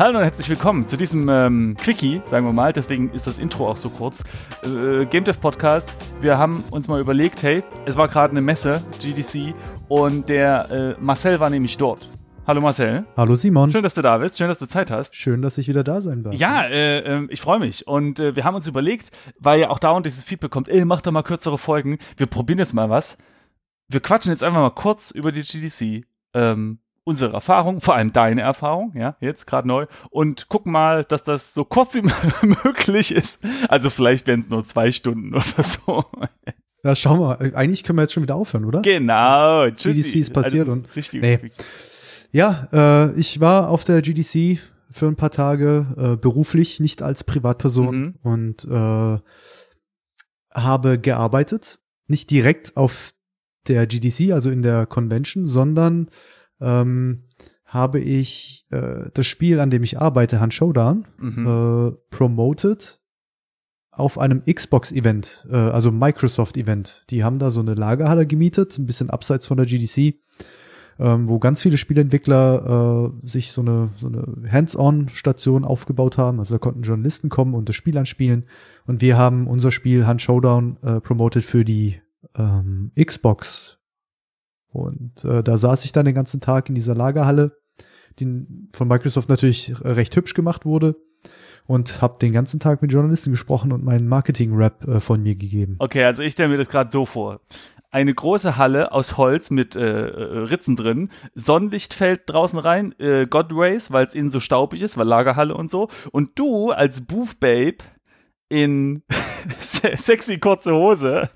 Hallo und herzlich willkommen zu diesem ähm, Quickie, sagen wir mal. Deswegen ist das Intro auch so kurz. Äh, Game Dev Podcast. Wir haben uns mal überlegt, hey, es war gerade eine Messe, GDC, und der äh, Marcel war nämlich dort. Hallo Marcel. Hallo Simon. Schön, dass du da bist. Schön, dass du Zeit hast. Schön, dass ich wieder da sein darf. Ja, äh, äh, ich freue mich. Und äh, wir haben uns überlegt, weil ja auch dauernd dieses Feedback kommt, ey, mach doch mal kürzere Folgen. Wir probieren jetzt mal was. Wir quatschen jetzt einfach mal kurz über die GDC. Ähm, unsere Erfahrung, vor allem deine Erfahrung, ja, jetzt gerade neu, und gucken mal, dass das so kurz wie möglich ist. Also vielleicht werden es nur zwei Stunden oder so. Ja, schau mal, eigentlich können wir jetzt schon wieder aufhören, oder? Genau. GDC ist passiert also, und richtig. Nee. Ja, äh, ich war auf der GDC für ein paar Tage äh, beruflich, nicht als Privatperson mhm. und äh, habe gearbeitet, nicht direkt auf der GDC, also in der Convention, sondern ähm, habe ich äh, das Spiel, an dem ich arbeite, Hand Showdown, mhm. äh, promoted auf einem Xbox-Event, äh, also Microsoft-Event. Die haben da so eine Lagerhalle gemietet, ein bisschen abseits von der GDC, ähm, wo ganz viele Spieleentwickler äh, sich so eine, so eine Hands-on-Station aufgebaut haben. Also da konnten Journalisten kommen und das Spiel anspielen. Und wir haben unser Spiel Hand Showdown äh, promoted für die ähm, Xbox und äh, da saß ich dann den ganzen Tag in dieser Lagerhalle, die von Microsoft natürlich recht hübsch gemacht wurde und habe den ganzen Tag mit Journalisten gesprochen und meinen Marketing-Rap äh, von mir gegeben. Okay, also ich stelle mir das gerade so vor. Eine große Halle aus Holz mit äh, äh Ritzen drin, Sonnenlicht fällt draußen rein, äh, God Rays, weil es innen so staubig ist, weil Lagerhalle und so. Und du als Booth Babe in sexy kurze Hose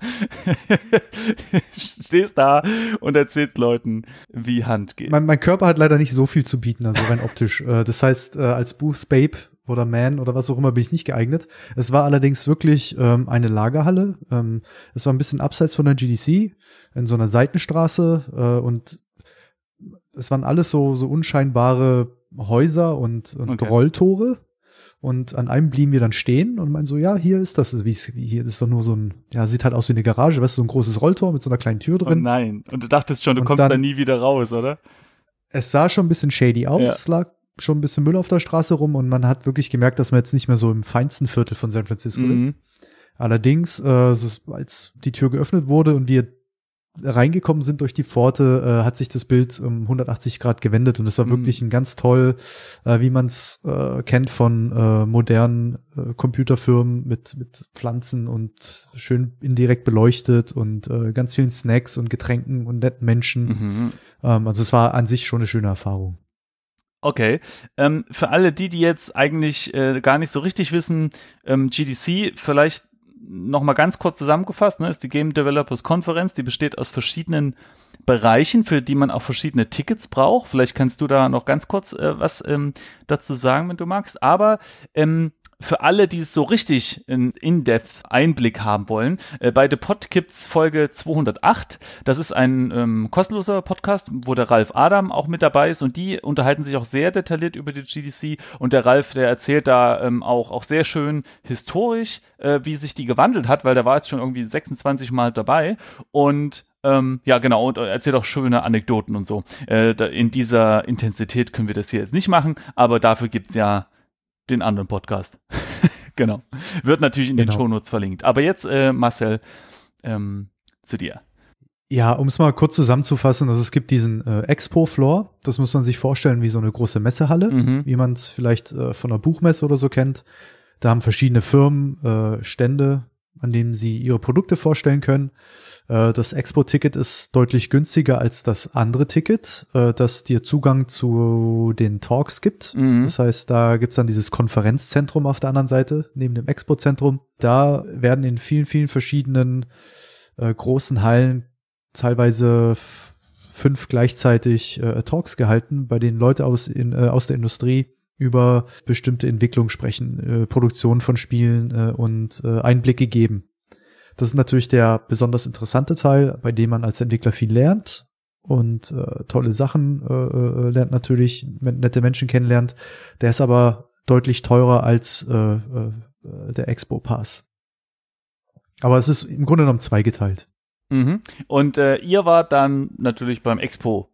stehst da und erzählst Leuten, wie Hand geht. Mein, mein, Körper hat leider nicht so viel zu bieten, also rein optisch. Äh, das heißt, äh, als Booth Babe oder Man oder was auch immer bin ich nicht geeignet. Es war allerdings wirklich ähm, eine Lagerhalle. Ähm, es war ein bisschen abseits von der GDC, in so einer Seitenstraße äh, und es waren alles so, so unscheinbare Häuser und, und okay. Rolltore und an einem blieben wir dann stehen und meinen so, ja, hier ist das, wie hier ist doch nur so ein, ja, sieht halt aus wie eine Garage, weißt du, so ein großes Rolltor mit so einer kleinen Tür drin. Oh nein. Und du dachtest schon, du und kommst dann, da nie wieder raus, oder? Es sah schon ein bisschen shady aus. Ja. Es lag schon ein bisschen Müll auf der Straße rum und man hat wirklich gemerkt, dass man jetzt nicht mehr so im feinsten Viertel von San Francisco mhm. ist. Allerdings, äh, als die Tür geöffnet wurde und wir reingekommen sind durch die Pforte, äh, hat sich das Bild um 180 Grad gewendet und es war mhm. wirklich ein ganz toll, äh, wie man es äh, kennt von äh, modernen äh, Computerfirmen mit mit Pflanzen und schön indirekt beleuchtet und äh, ganz vielen Snacks und Getränken und netten Menschen. Mhm. Ähm, also es war an sich schon eine schöne Erfahrung. Okay. Ähm, für alle die, die jetzt eigentlich äh, gar nicht so richtig wissen, ähm, GDC, vielleicht nochmal ganz kurz zusammengefasst, ne, ist die Game Developers Conference, die besteht aus verschiedenen Bereichen, für die man auch verschiedene Tickets braucht. Vielleicht kannst du da noch ganz kurz äh, was ähm, dazu sagen, wenn du magst. Aber ähm, für alle, die es so richtig in In-Depth Einblick haben wollen, äh, bei The Pod gibt's Folge 208. Das ist ein ähm, kostenloser Podcast, wo der Ralf Adam auch mit dabei ist und die unterhalten sich auch sehr detailliert über die GDC und der Ralf, der erzählt da ähm, auch, auch sehr schön historisch, äh, wie sich die gewandelt hat, weil der war jetzt schon irgendwie 26 Mal dabei und ähm, ja, genau, und erzählt auch schöne Anekdoten und so. Äh, in dieser Intensität können wir das hier jetzt nicht machen, aber dafür gibt's ja den anderen Podcast. genau. Wird natürlich in genau. den Shownotes verlinkt. Aber jetzt, äh, Marcel, ähm, zu dir. Ja, um es mal kurz zusammenzufassen, also es gibt diesen äh, Expo-Floor, das muss man sich vorstellen wie so eine große Messehalle, mhm. wie man es vielleicht äh, von einer Buchmesse oder so kennt. Da haben verschiedene Firmen äh, Stände, an denen sie ihre Produkte vorstellen können. Äh, das Expo-Ticket ist deutlich günstiger als das andere Ticket, äh, das dir Zugang zu den Talks gibt. Mhm. Das heißt, da gibt's dann dieses Konferenzzentrum auf der anderen Seite, neben dem Expo-Zentrum. Da werden in vielen, vielen verschiedenen äh, großen Hallen teilweise fünf gleichzeitig äh, Talks gehalten, bei denen Leute aus, in, äh, aus der Industrie über bestimmte Entwicklungen sprechen, äh, Produktion von Spielen äh, und äh, Einblicke geben. Das ist natürlich der besonders interessante Teil, bei dem man als Entwickler viel lernt und äh, tolle Sachen äh, äh, lernt natürlich, nette Menschen kennenlernt. Der ist aber deutlich teurer als äh, äh, der Expo Pass. Aber es ist im Grunde genommen zweigeteilt. Mhm. Und äh, ihr wart dann natürlich beim Expo,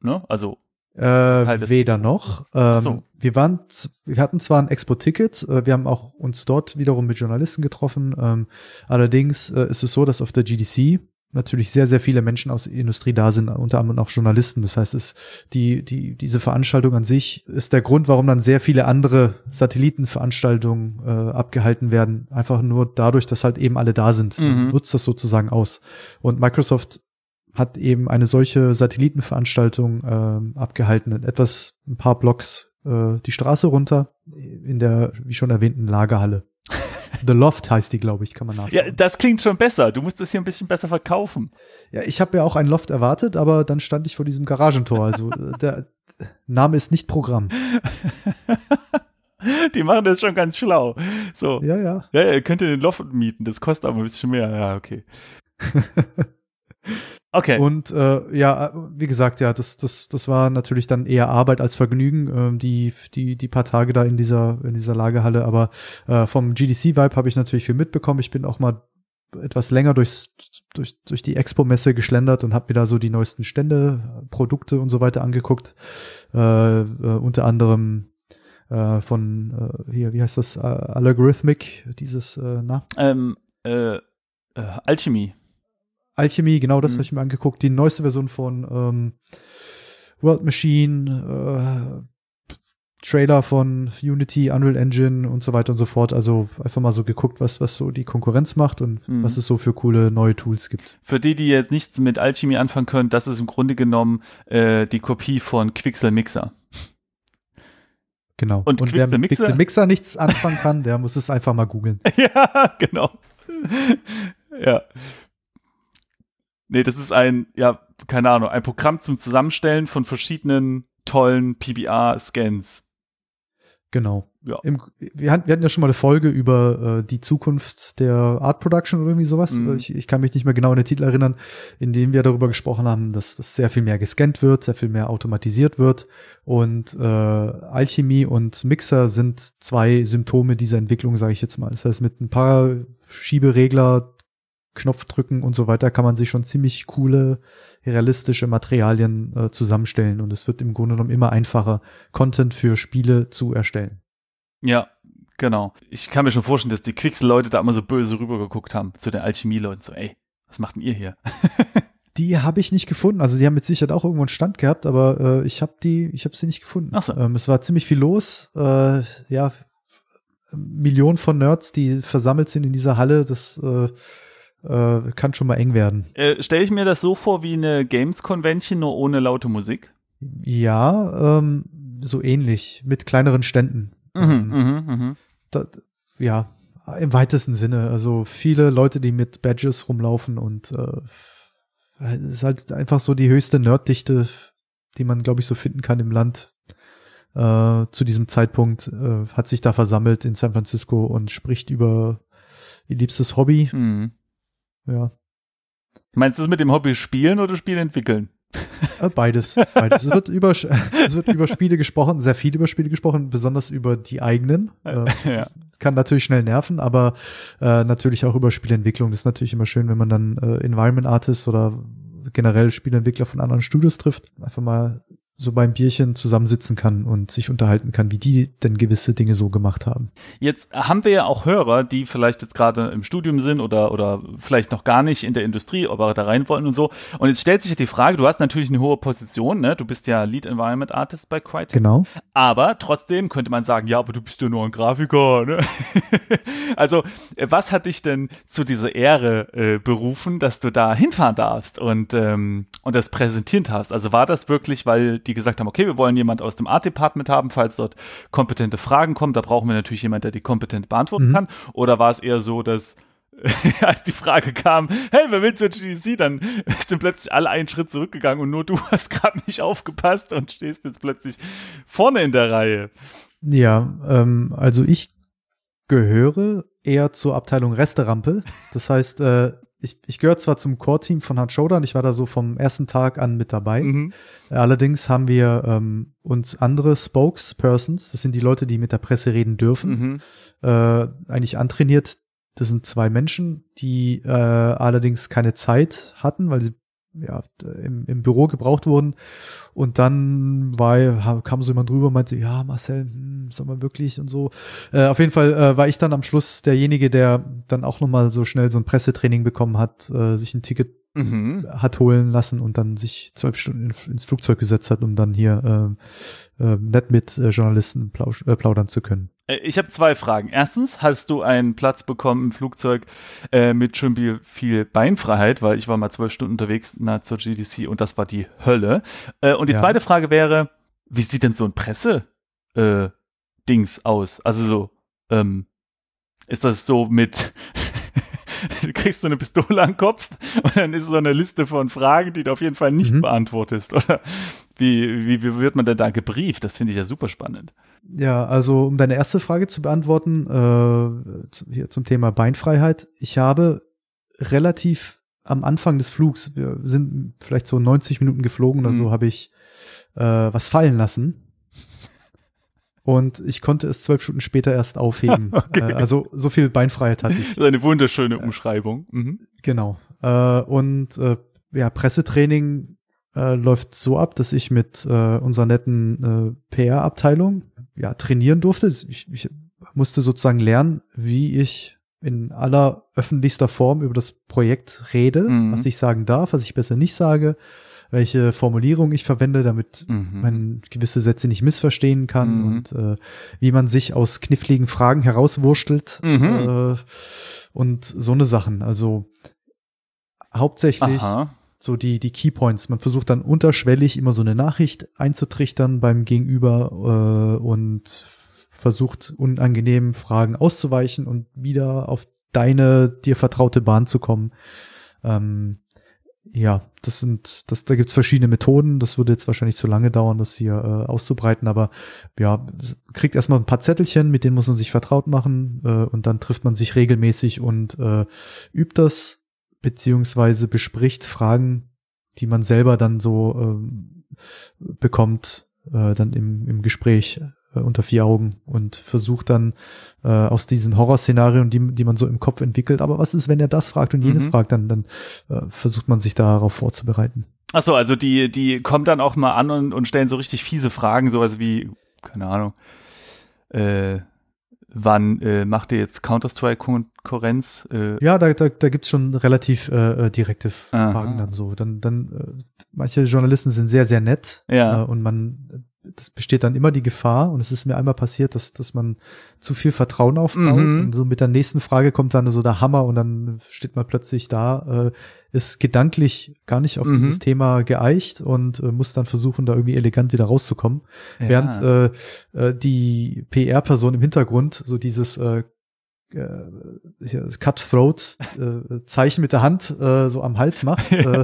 ne? Also Äh, weder noch. Ähm, so. Wir waren, wir hatten zwar ein Expo-Ticket, äh, wir haben auch uns dort wiederum mit Journalisten getroffen. Ähm, allerdings äh, ist es so, dass auf der GDC natürlich sehr, sehr viele Menschen aus der Industrie da sind, unter anderem auch Journalisten. Das heißt, es, die, die, diese Veranstaltung an sich ist der Grund, warum dann sehr viele andere Satellitenveranstaltungen äh, abgehalten werden. Einfach nur dadurch, dass halt eben alle da sind. Mhm. nutzt das sozusagen aus. Und Microsoft hat eben eine solche Satellitenveranstaltung äh, abgehalten, etwas ein paar Blocks äh, die Straße runter in der, wie schon erwähnten, Lagerhalle. The Loft heißt die, glaube ich, kann man nachschauen. Ja, das klingt schon besser. Du musst das hier ein bisschen besser verkaufen. Ja, ich habe ja auch ein Loft erwartet, aber dann stand ich vor diesem Garagentor. Also äh, der Name ist nicht Programm. Die machen das schon ganz schlau. So. Ja, ja. Ja, ihr könnt den Loft mieten, das kostet aber ein bisschen mehr. Ja, okay. Okay. Und äh, ja, wie gesagt, ja, das, das, das war natürlich dann eher Arbeit als Vergnügen, ähm, die, die, die paar Tage da in dieser, in dieser Lagerhalle. Aber äh, vom GDC-Vibe habe ich natürlich viel mitbekommen. Ich bin auch mal etwas länger durchs, durch, durch die Expo-Messe geschlendert und habe mir da so die neuesten Stände, Produkte und so weiter angeguckt. Äh, äh, unter anderem äh, von äh, hier, wie heißt das? Algorithmic, dieses, äh, na? Ähm, äh, äh, Alchemy. Alchemy, genau das mhm. habe ich mir angeguckt. Die neueste Version von ähm, World Machine, äh, Trailer von Unity, Unreal Engine und so weiter und so fort. Also einfach mal so geguckt, was, was so die Konkurrenz macht und mhm. was es so für coole neue Tools gibt. Für die, die jetzt nichts mit Alchemy anfangen können, das ist im Grunde genommen äh, die Kopie von Quixel Mixer. Genau. Und, und wer mit Mixer? Quixel Mixer nichts anfangen kann, der muss es einfach mal googeln. ja, genau. ja. Nee, das ist ein, ja, keine Ahnung, ein Programm zum Zusammenstellen von verschiedenen tollen PBR-Scans. Genau. Ja. Im, wir, hatten, wir hatten ja schon mal eine Folge über äh, die Zukunft der Art Production oder irgendwie sowas. Mhm. Ich, ich kann mich nicht mehr genau an den Titel erinnern, in dem wir darüber gesprochen haben, dass das sehr viel mehr gescannt wird, sehr viel mehr automatisiert wird. Und äh, Alchemie und Mixer sind zwei Symptome dieser Entwicklung, sage ich jetzt mal. Das heißt, mit ein paar Schieberegler Knopf drücken und so weiter kann man sich schon ziemlich coole, realistische Materialien äh, zusammenstellen und es wird im Grunde genommen immer einfacher, Content für Spiele zu erstellen. Ja, genau. Ich kann mir schon vorstellen, dass die Quixel-Leute da immer so böse rübergeguckt haben zu den Alchemie-Leuten, so, ey, was macht denn ihr hier? die habe ich nicht gefunden. Also die haben mit Sicherheit auch irgendwo einen Stand gehabt, aber äh, ich habe die, ich habe sie nicht gefunden. Ach so. Ähm, es war ziemlich viel los. Äh, ja, Millionen von Nerds, die versammelt sind in dieser Halle. Das äh, äh, kann schon mal eng werden. Äh, Stelle ich mir das so vor wie eine Games Convention, nur ohne laute Musik? Ja, ähm, so ähnlich, mit kleineren Ständen. Mhm, ähm, mh, mh. Da, ja, im weitesten Sinne. Also viele Leute, die mit Badges rumlaufen und äh, es ist halt einfach so die höchste Nerddichte, die man, glaube ich, so finden kann im Land. Äh, zu diesem Zeitpunkt äh, hat sich da versammelt in San Francisco und spricht über ihr liebstes Hobby. Mhm. Ja. Meinst du es mit dem Hobby spielen oder Spiel entwickeln? Äh, beides. beides. Es, wird über, es wird über Spiele gesprochen, sehr viel über Spiele gesprochen, besonders über die eigenen. Äh, ja. kann natürlich schnell nerven, aber äh, natürlich auch über Spielentwicklung. Das ist natürlich immer schön, wenn man dann äh, Environment Artist oder generell Spielentwickler von anderen Studios trifft. Einfach mal so beim Bierchen zusammensitzen kann und sich unterhalten kann, wie die denn gewisse Dinge so gemacht haben. Jetzt haben wir ja auch Hörer, die vielleicht jetzt gerade im Studium sind oder, oder vielleicht noch gar nicht in der Industrie, aber da rein wollen und so. Und jetzt stellt sich die Frage, du hast natürlich eine hohe Position, ne? Du bist ja Lead Environment Artist bei Crytek. Genau. Aber trotzdem könnte man sagen, ja, aber du bist ja nur ein Grafiker, ne? also, was hat dich denn zu dieser Ehre äh, berufen, dass du da hinfahren darfst und, ähm, und das präsentiert hast? Also war das wirklich, weil die gesagt haben, okay, wir wollen jemand aus dem Art Department haben, falls dort kompetente Fragen kommen, da brauchen wir natürlich jemand, der die kompetent beantworten mhm. kann. Oder war es eher so, dass als die Frage kam, hey, wer will zur GDC, dann sind plötzlich alle einen Schritt zurückgegangen und nur du hast gerade nicht aufgepasst und stehst jetzt plötzlich vorne in der Reihe. Ja, ähm, also ich gehöre eher zur Abteilung Resterampe. Das heißt, äh, ich, ich gehöre zwar zum Core-Team von Hard und ich war da so vom ersten Tag an mit dabei. Mhm. Allerdings haben wir ähm, uns andere Spokespersons, das sind die Leute, die mit der Presse reden dürfen, mhm. äh, eigentlich antrainiert. Das sind zwei Menschen, die äh, allerdings keine Zeit hatten, weil sie ja, im, im Büro gebraucht wurden. Und dann war, kam so jemand drüber und meinte, ja, Marcel, hm, soll man wirklich und so. Äh, auf jeden Fall äh, war ich dann am Schluss derjenige, der dann auch nochmal so schnell so ein Pressetraining bekommen hat, äh, sich ein Ticket mhm. hat holen lassen und dann sich zwölf Stunden ins Flugzeug gesetzt hat, um dann hier äh, äh, nett mit äh, Journalisten äh, plaudern zu können. Äh, ich habe zwei Fragen. Erstens, hast du einen Platz bekommen im Flugzeug äh, mit schon viel Beinfreiheit, weil ich war mal zwölf Stunden unterwegs na, zur GDC und das war die Hölle. Äh, und die ja. zweite Frage wäre, wie sieht denn so ein Presse-Dings äh, aus? Also so, ähm, ist das so mit du kriegst so eine Pistole am Kopf und dann ist so eine Liste von Fragen, die du auf jeden Fall nicht mhm. beantwortest. Oder wie, wie, wie wird man denn da gebrieft? Das finde ich ja super spannend. Ja, also um deine erste Frage zu beantworten, äh, hier zum Thema Beinfreiheit. Ich habe relativ am Anfang des Flugs, wir sind vielleicht so 90 Minuten geflogen oder mhm. so, habe ich äh, was fallen lassen und ich konnte es zwölf Stunden später erst aufheben. okay. Äh, also so viel Beinfreiheit hatte ich. Das ist eine wunderschöne Umschreibung. Mhm. Genau. Äh, und äh, ja, Pressetraining äh, läuft so ab, dass ich mit äh, unserer netten äh, PR-Abteilung ja trainieren durfte. Ich, ich musste sozusagen lernen, wie ich in aller öffentlichster Form über das Projekt rede, mhm. was ich sagen darf, was ich besser nicht sage, welche Formulierung ich verwende, damit mhm. man gewisse Sätze nicht missverstehen kann mhm. und äh, wie man sich aus kniffligen Fragen herauswurschtelt mhm. äh, und so eine Sachen. Also hauptsächlich Aha. so die, die Keypoints. Man versucht dann unterschwellig immer so eine Nachricht einzutrichtern beim Gegenüber äh, und versucht unangenehmen Fragen auszuweichen und wieder auf deine dir vertraute Bahn zu kommen. Ähm, ja, das sind, das, da gibt's verschiedene Methoden. Das würde jetzt wahrscheinlich zu lange dauern, das hier äh, auszubreiten, aber ja, kriegt erstmal ein paar Zettelchen, mit denen muss man sich vertraut machen äh, und dann trifft man sich regelmäßig und äh, übt das, beziehungsweise bespricht Fragen, die man selber dann so äh, bekommt, äh, dann im, im Gespräch äh, unter vier Augen und versucht dann äh, aus diesen Horrorszenarien, die, die man so im Kopf entwickelt, aber was ist, wenn er das fragt und jenes mhm. fragt, dann, dann äh, versucht man sich darauf vorzubereiten. Ach so, also die, die kommen dann auch mal an und, und stellen so richtig fiese Fragen, sowas wie, keine Ahnung, äh, wann äh, macht ihr jetzt Counter-Strike-Konkurrenz? Äh? Ja, da, da, da gibt's schon relativ äh, äh direkte Fragen Aha. dann so. Dann, dann äh, manche Journalisten sind sehr, sehr nett ja. äh, und man das besteht dann immer die Gefahr, und es ist mir einmal passiert, dass, dass man zu viel Vertrauen aufbaut mhm. und so mit der nächsten Frage kommt dann so der Hammer und dann steht man plötzlich da, äh, ist gedanklich gar nicht auf mhm. dieses Thema geeicht und äh, muss dann versuchen, da irgendwie elegant wieder rauszukommen. Ja. Während äh, äh, die PR-Person im Hintergrund so dieses äh, äh, Cutthroat äh, Zeichen mit der Hand äh, so am Hals macht. ja,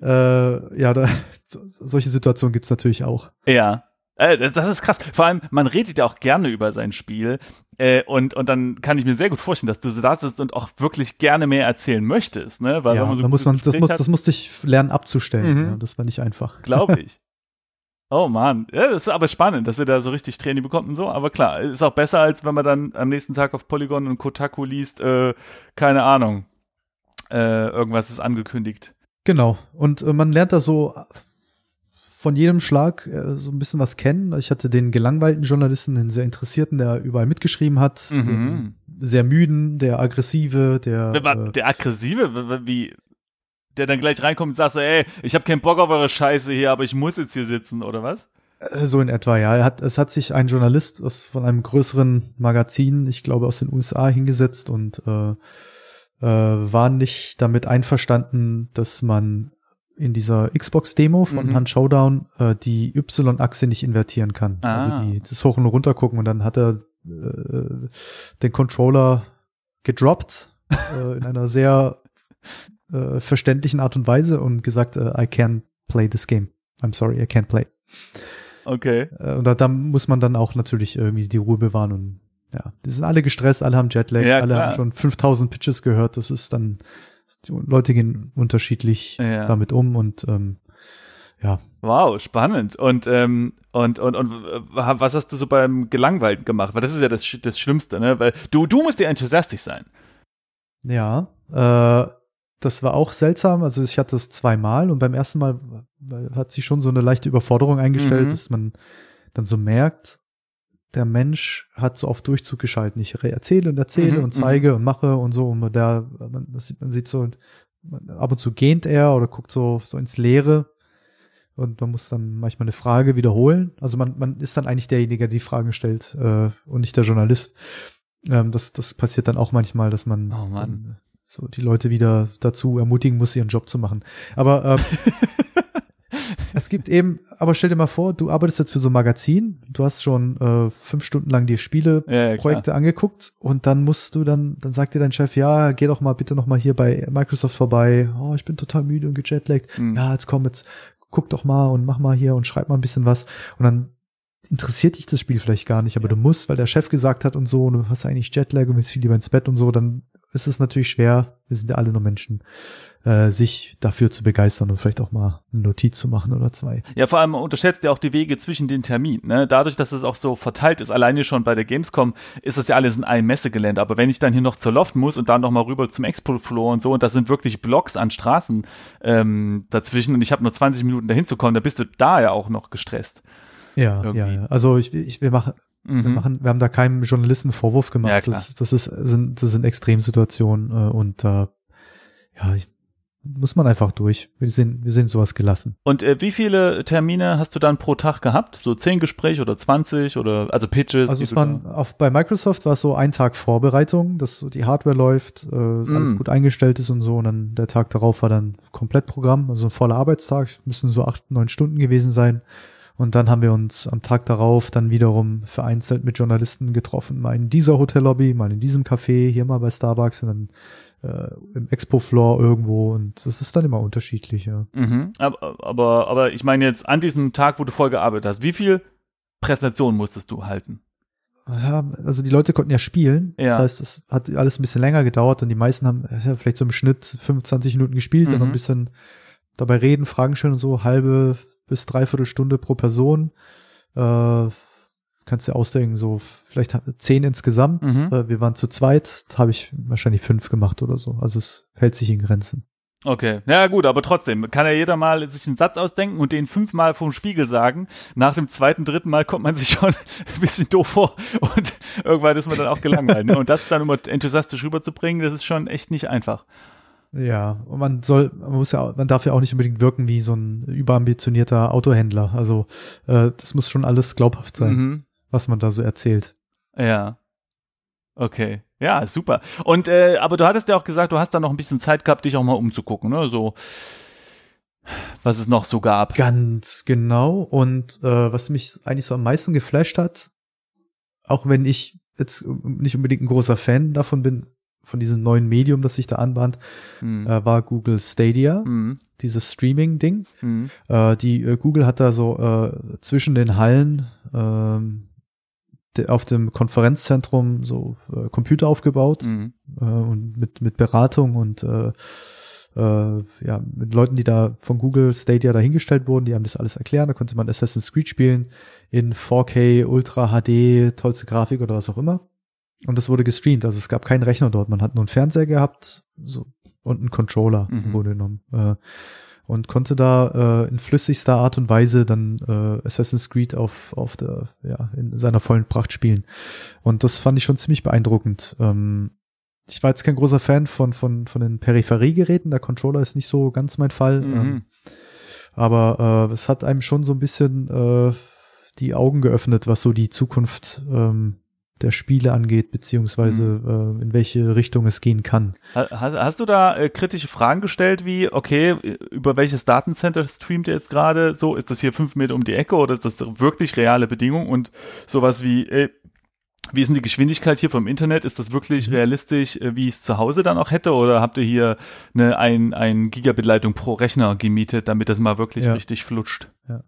äh, äh, ja da, solche Situationen gibt's natürlich auch. Ja. Äh, das ist krass. Vor allem, man redet ja auch gerne über sein Spiel. Äh, und, und dann kann ich mir sehr gut vorstellen, dass du so da sitzt und auch wirklich gerne mehr erzählen möchtest. Ne? Weil ja, man so da muss man, das, muss, das musste ich lernen abzustellen. Mhm. Ja, das war nicht einfach. Glaube ich. Oh man, ja, das ist aber spannend, dass ihr da so richtig Training bekommt und so. Aber klar, ist auch besser, als wenn man dann am nächsten Tag auf Polygon und Kotaku liest, äh, keine Ahnung, äh, irgendwas ist angekündigt. Genau. Und äh, man lernt da so von jedem Schlag äh, so ein bisschen was kennen. Ich hatte den gelangweilten Journalisten, den sehr interessierten, der überall mitgeschrieben hat, mhm. den sehr müden, der aggressive, der äh, der aggressive, wie der dann gleich reinkommt und sagt so, ey, ich habe keinen Bock auf eure Scheiße hier, aber ich muss jetzt hier sitzen oder was? Äh, so in etwa, ja. Er hat, es hat sich ein Journalist aus, von einem größeren Magazin, ich glaube aus den USA, hingesetzt und äh, äh, war nicht damit einverstanden, dass man in dieser Xbox-Demo von mhm. Hand Showdown äh, die Y-Achse nicht invertieren kann. Also ah. Also die, das Hoch und runter gucken und dann hat er äh, den Controller gedroppt äh, in einer sehr äh, verständlichen Art und Weise und gesagt, äh, I can't play this game. I'm sorry, I can't play. Okay. Äh, und da, da muss man dann auch natürlich irgendwie die Ruhe bewahren und ja, die sind alle gestresst, alle haben Jetlag, ja, alle haben schon 5000 Pitches gehört. Das ist dann die Leute gehen unterschiedlich ja. damit um und ähm, ja. Wow, spannend. Und, ähm, und, und, und was hast du so beim Gelangweilten gemacht? Weil das ist ja das, das Schlimmste, ne? Weil du, du musst ja enthusiastisch sein. Ja, äh, das war auch seltsam. Also ich hatte es zweimal und beim ersten Mal hat sich schon so eine leichte Überforderung eingestellt, mhm. dass man dann so merkt, der Mensch hat so auf Durchzug geschalten. Ich erzähle und erzähle mhm, und zeige mhm. und mache und so. Und der, man, das, man sieht so, ab und zu gähnt er oder guckt so, so ins Leere. Und man muss dann manchmal eine Frage wiederholen. Also man, man ist dann eigentlich derjenige, der die Fragen stellt äh, und nicht der Journalist. Ähm, das, das passiert dann auch manchmal, dass man oh dann, so die Leute wieder dazu ermutigen muss, ihren Job zu machen. Aber ähm, es gibt eben, aber stell dir mal vor, du arbeitest jetzt für so ein Magazin, du hast schon äh, fünf Stunden lang die Spieleprojekte ja, ja, angeguckt und dann musst du dann, dann sagt dir dein Chef, ja, geh doch mal bitte noch mal hier bei Microsoft vorbei. Oh, ich bin total müde und gejetlaggt. Mhm. Ja, jetzt komm, jetzt guck doch mal und mach mal hier und schreib mal ein bisschen was. Und dann interessiert dich das Spiel vielleicht gar nicht, aber ja. du musst, weil der Chef gesagt hat und so, und du hast eigentlich Jetlag und willst viel lieber ins Bett und so, dann ist es natürlich schwer, wir sind ja alle nur Menschen, äh, sich dafür zu begeistern und vielleicht auch mal eine Notiz zu machen oder zwei. Ja, vor allem unterschätzt ja auch die Wege zwischen den Terminen. Ne? Dadurch, dass es auch so verteilt ist, alleine schon bei der Gamescom, ist das ja alles in einem Messegelände. Aber wenn ich dann hier noch zur Loft muss und dann noch mal rüber zum Expo-Floor und so, und das sind wirklich Blocks an Straßen ähm, dazwischen und ich habe nur 20 Minuten dahin zu kommen, da bist du da ja auch noch gestresst. Ja, ja, ja. Also ich, ich, wir machen, mhm. wir machen, wir haben da keinem Journalisten Vorwurf gemacht. Ja, das, das ist, sind, das sind Extremsituationen äh, und äh, ja, ich, muss man einfach durch. Wir sind, wir sind sowas gelassen. Und äh, wie viele Termine hast du dann pro Tag gehabt? So zehn Gespräche oder 20 oder also Pitches? Also es waren auf, bei Microsoft war es so ein Tag Vorbereitung, dass so die Hardware läuft, äh, mm. alles gut eingestellt ist und so. Und dann der Tag darauf war dann Komplettprogramm, also ein voller Arbeitstag, müssen so acht, neun Stunden gewesen sein. Und dann haben wir uns am Tag darauf dann wiederum vereinzelt mit Journalisten getroffen. Mal in dieser Hotellobby, mal in diesem Café, hier mal bei Starbucks und dann äh, im Expo-Floor irgendwo. Und das ist dann immer unterschiedlich, ja. Mhm. Aber, aber, aber ich meine jetzt an diesem Tag, wo du voll gearbeitet hast, wie viel Präsentation musstest du halten? Ja, also die Leute konnten ja spielen. Ja. Das heißt, es hat alles ein bisschen länger gedauert und die meisten haben ja, vielleicht so im Schnitt 25 Minuten gespielt, mhm. dann ein bisschen dabei reden, Fragen stellen und so, halbe, bis dreiviertel Stunde pro Person. Äh, kannst du ausdenken, so vielleicht zehn insgesamt. Mhm. Äh, wir waren zu zweit, habe ich wahrscheinlich fünf gemacht oder so. Also es hält sich in Grenzen. Okay, ja gut, aber trotzdem kann ja jeder mal sich einen Satz ausdenken und den fünfmal vom Spiegel sagen. Nach dem zweiten, dritten Mal kommt man sich schon ein bisschen doof vor und irgendwann ist man dann auch gelangweilt. Ne? Und das dann immer enthusiastisch rüberzubringen, das ist schon echt nicht einfach. Ja, und man soll, man muss ja, man darf ja auch nicht unbedingt wirken wie so ein überambitionierter Autohändler. Also äh, das muss schon alles glaubhaft sein, mhm. was man da so erzählt. Ja. Okay. Ja, super. Und äh, aber du hattest ja auch gesagt, du hast da noch ein bisschen Zeit gehabt, dich auch mal umzugucken, ne? So was es noch so gab. Ganz genau. Und äh, was mich eigentlich so am meisten geflasht hat, auch wenn ich jetzt nicht unbedingt ein großer Fan davon bin, von diesem neuen Medium, das sich da anbahnt, mhm. äh, war Google Stadia, mhm. dieses Streaming-Ding. Mhm. Äh, die äh, Google hat da so äh, zwischen den Hallen ähm, de, auf dem Konferenzzentrum so äh, Computer aufgebaut mhm. äh, und mit mit Beratung und ja, mit Leuten, die da von Google Stadia dahingestellt wurden, die haben das alles erklären. Da konnte man Assassin's Creed spielen in 4K, Ultra HD, tollste Grafik oder was auch immer. Und das wurde gestreamt. Also es gab keinen Rechner dort. Man hat nur einen Fernseher gehabt so, und einen Controller mhm. wurde genommen. Äh, und konnte da äh, in flüssigster Art und Weise dann äh, Assassin's Creed auf, auf der, ja, in seiner vollen Pracht spielen. Und das fand ich schon ziemlich beeindruckend. Ähm, ich war jetzt kein großer Fan von, von, von den Peripheriegeräten. Der Controller ist nicht so ganz mein Fall. Mhm. Ähm, aber äh, es hat einem schon so ein bisschen äh, die Augen geöffnet, was so die Zukunft ähm, der Spiele angeht, beziehungsweise mhm. äh, in welche Richtung es gehen kann. Hast, hast du da äh, kritische Fragen gestellt, wie, okay, über welches Datencenter streamt ihr jetzt gerade? So, ist das hier fünf Meter um die Ecke oder ist das wirklich reale Bedingung? Und sowas wie, äh, wie ist denn die Geschwindigkeit hier vom Internet? Ist das wirklich mhm. realistisch, äh, wie ich es zu Hause dann auch hätte? Oder habt ihr hier eine ein, ein Gigabit-Leitung pro Rechner gemietet, damit das mal wirklich ja. richtig flutscht? Ja.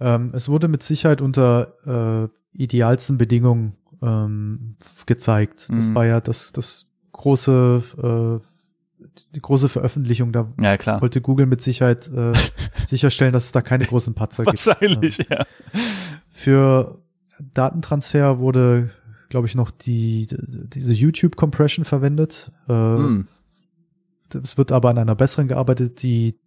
Ähm, es wurde mit Sicherheit unter äh, idealsten Bedingungen ähm, gezeigt. Das mhm. war ja das, das große, äh, die große Veröffentlichung. Da ja, klar. wollte Google mit Sicherheit äh, sicherstellen, dass es da keine großen Patzer gibt. Wahrscheinlich, ja. Für Datentransfer wurde, glaube ich, noch die, diese YouTube-Compression verwendet. Äh, mhm. es wird aber an einer besseren gearbeitet, die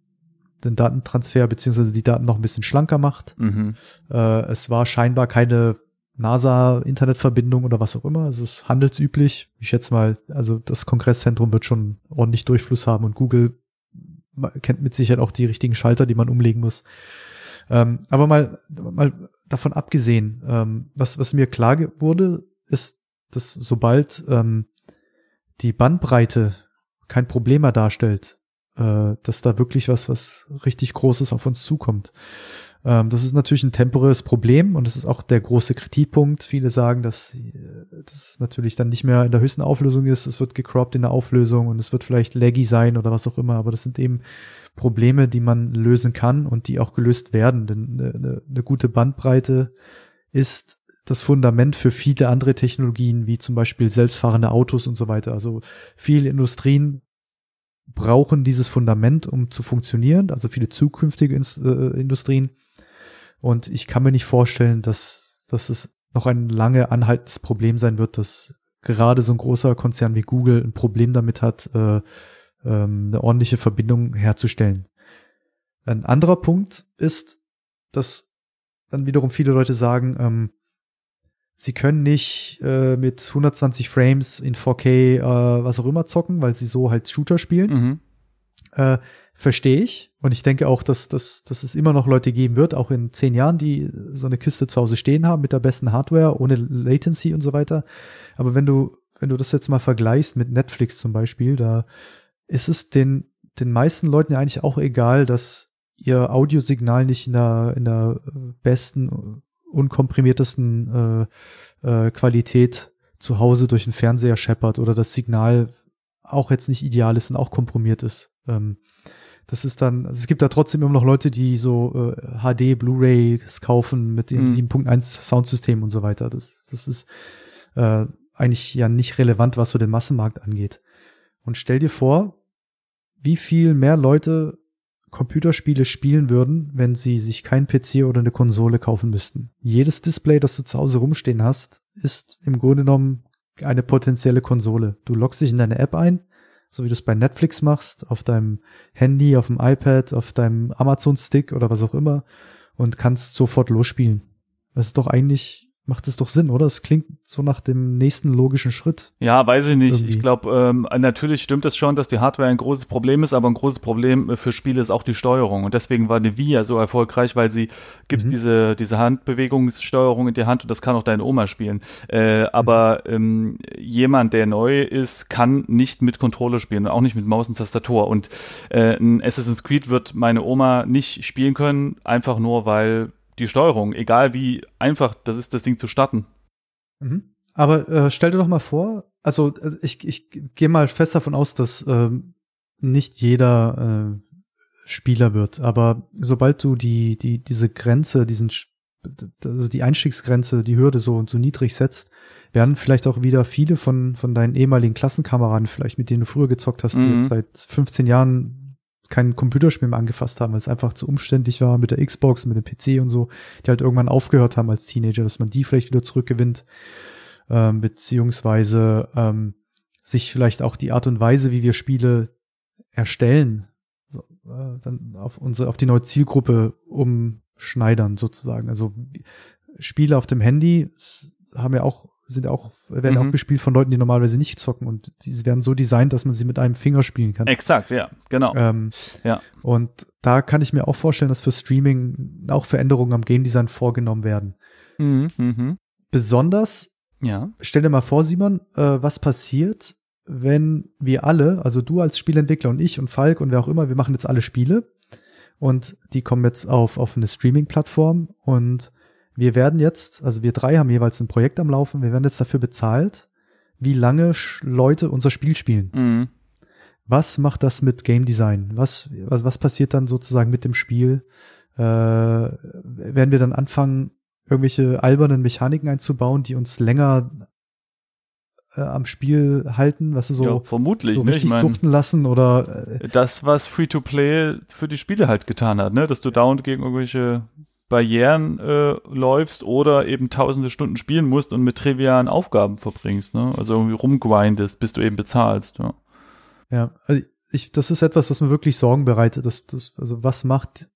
den Datentransfer beziehungsweise die Daten noch ein bisschen schlanker macht. Mhm. Äh, es war scheinbar keine NASA-Internetverbindung oder was auch immer. Es ist handelsüblich. Ich schätze mal, also das Kongresszentrum wird schon ordentlich Durchfluss haben und Google kennt mit Sicherheit auch die richtigen Schalter, die man umlegen muss. Ähm, aber mal, mal davon abgesehen, ähm, was, was mir klar wurde, ist, dass sobald ähm, die Bandbreite kein Problem mehr darstellt, äh, dass da wirklich was, was richtig Großes auf uns zukommt. Ähm, das ist natürlich ein temporäres Problem und das ist auch der große Kritikpunkt. Viele sagen, dass das natürlich dann nicht mehr in der höchsten Auflösung ist. Es wird gecroppt in der Auflösung und es wird vielleicht laggy sein oder was auch immer. Aber das sind eben Probleme, die man lösen kann und die auch gelöst werden. Denn eine, eine gute Bandbreite ist das Fundament für viele andere Technologien, wie zum Beispiel selbstfahrende Autos und so weiter. Also viele Industrien brauchen dieses Fundament, um zu funktionieren, also viele zukünftige äh, Industrien. Und ich kann mir nicht vorstellen, dass, dass es noch ein lange anhaltendes Problem sein wird, dass gerade so ein großer Konzern wie Google ein Problem damit hat, äh, ähm, eine ordentliche Verbindung herzustellen. Ein anderer Punkt ist, dass dann wiederum viele Leute sagen, ähm, sie können nicht äh, mit 120 Frames in 4K äh, was auch immer zocken, weil sie so halt Shooter spielen. Mhm. Äh, verstehe ich. Und ich denke auch, dass, dass, dass es immer noch Leute geben wird, auch in zehn Jahren, die so eine Kiste zu Hause stehen haben mit der besten Hardware, ohne Latency und so weiter. Aber wenn du, wenn du das jetzt mal vergleichst mit Netflix zum Beispiel, da ist es den, den meisten Leuten ja eigentlich auch egal, dass ihr Audiosignal nicht in der, in der besten, unkomprimiertesten äh, äh, Qualität zu Hause durch den Fernseher scheppert oder das Signal auch jetzt nicht ideal ist und auch komprimiert ist. Ähm, das ist dann, also es gibt da trotzdem immer noch Leute, die so äh, HD Blu-rays kaufen mit dem mhm. 7.1 Soundsystem und so weiter. Das, das ist äh, eigentlich ja nicht relevant, was so den Massenmarkt angeht. Und stell dir vor, wie viel mehr Leute Computerspiele spielen würden, wenn sie sich kein PC oder eine Konsole kaufen müssten. Jedes Display, das du zu Hause rumstehen hast, ist im Grunde genommen eine potenzielle Konsole. Du loggst dich in deine App ein, so wie du es bei Netflix machst, auf deinem Handy, auf dem iPad, auf deinem Amazon Stick oder was auch immer und kannst sofort losspielen. Das ist doch eigentlich macht es doch Sinn, oder? Es klingt so nach dem nächsten logischen Schritt. Ja, weiß ich nicht. Irgendwie. Ich glaube, ähm, natürlich stimmt es schon, dass die Hardware ein großes Problem ist, aber ein großes Problem äh, für Spiele ist auch die Steuerung. Und deswegen war die ja so erfolgreich, weil sie gibt mhm. diese, diese Handbewegungssteuerung in die Hand und das kann auch deine Oma spielen. Äh, aber mhm. ähm, jemand, der neu ist, kann nicht mit Controller spielen auch nicht mit Maus und Tastatur. Und äh, ein Assassin's Creed wird meine Oma nicht spielen können, einfach nur, weil die Steuerung, egal wie einfach das ist, das Ding zu starten. Mhm. Aber äh, stell dir doch mal vor, also äh, ich, ich gehe mal fest davon aus, dass ähm, nicht jeder äh, Spieler wird, aber sobald du die, die, diese Grenze, diesen, also die Einstiegsgrenze, die Hürde so, so niedrig setzt, werden vielleicht auch wieder viele von, von deinen ehemaligen Klassenkameraden, vielleicht mit denen du früher gezockt hast, mhm. die jetzt seit 15 Jahren kein Computerspiel mehr angefasst haben, weil es einfach zu umständlich war mit der Xbox, mit dem PC und so, die halt irgendwann aufgehört haben als Teenager, dass man die vielleicht wieder zurückgewinnt, ähm, beziehungsweise ähm, sich vielleicht auch die Art und Weise, wie wir Spiele erstellen, so, äh, dann auf unsere, auf die neue Zielgruppe umschneidern sozusagen. Also Spiele auf dem Handy haben ja auch sind auch, werden mhm. auch gespielt von Leuten, die normalerweise nicht zocken und die werden so designt, dass man sie mit einem Finger spielen kann. Exakt, ja, genau. Ähm, ja. Und da kann ich mir auch vorstellen, dass für Streaming auch Veränderungen am Game Design vorgenommen werden. Mhm. Mhm. Besonders, ja. stell dir mal vor, Simon, äh, was passiert, wenn wir alle, also du als Spielentwickler und ich und Falk und wer auch immer, wir machen jetzt alle Spiele und die kommen jetzt auf, auf eine Streaming-Plattform und wir werden jetzt, also wir drei haben jeweils ein Projekt am Laufen, wir werden jetzt dafür bezahlt, wie lange Leute unser Spiel spielen. Mhm. Was macht das mit Game Design? Was, was, was passiert dann sozusagen mit dem Spiel? Äh, werden wir dann anfangen, irgendwelche albernen Mechaniken einzubauen, die uns länger äh, am Spiel halten, was so, ja, vermutlich, so ne? richtig ich mein, suchten lassen oder äh, das, was Free-to-Play für die Spiele halt getan hat, ne? Dass du dauernd gegen irgendwelche Barrieren äh, läufst oder eben tausende Stunden spielen musst und mit trivialen Aufgaben verbringst, ne? Also irgendwie rumgrindest, bis du eben bezahlst, ja. Ja, also ich, das ist etwas, das mir wirklich Sorgen bereitet. Das, das, also was macht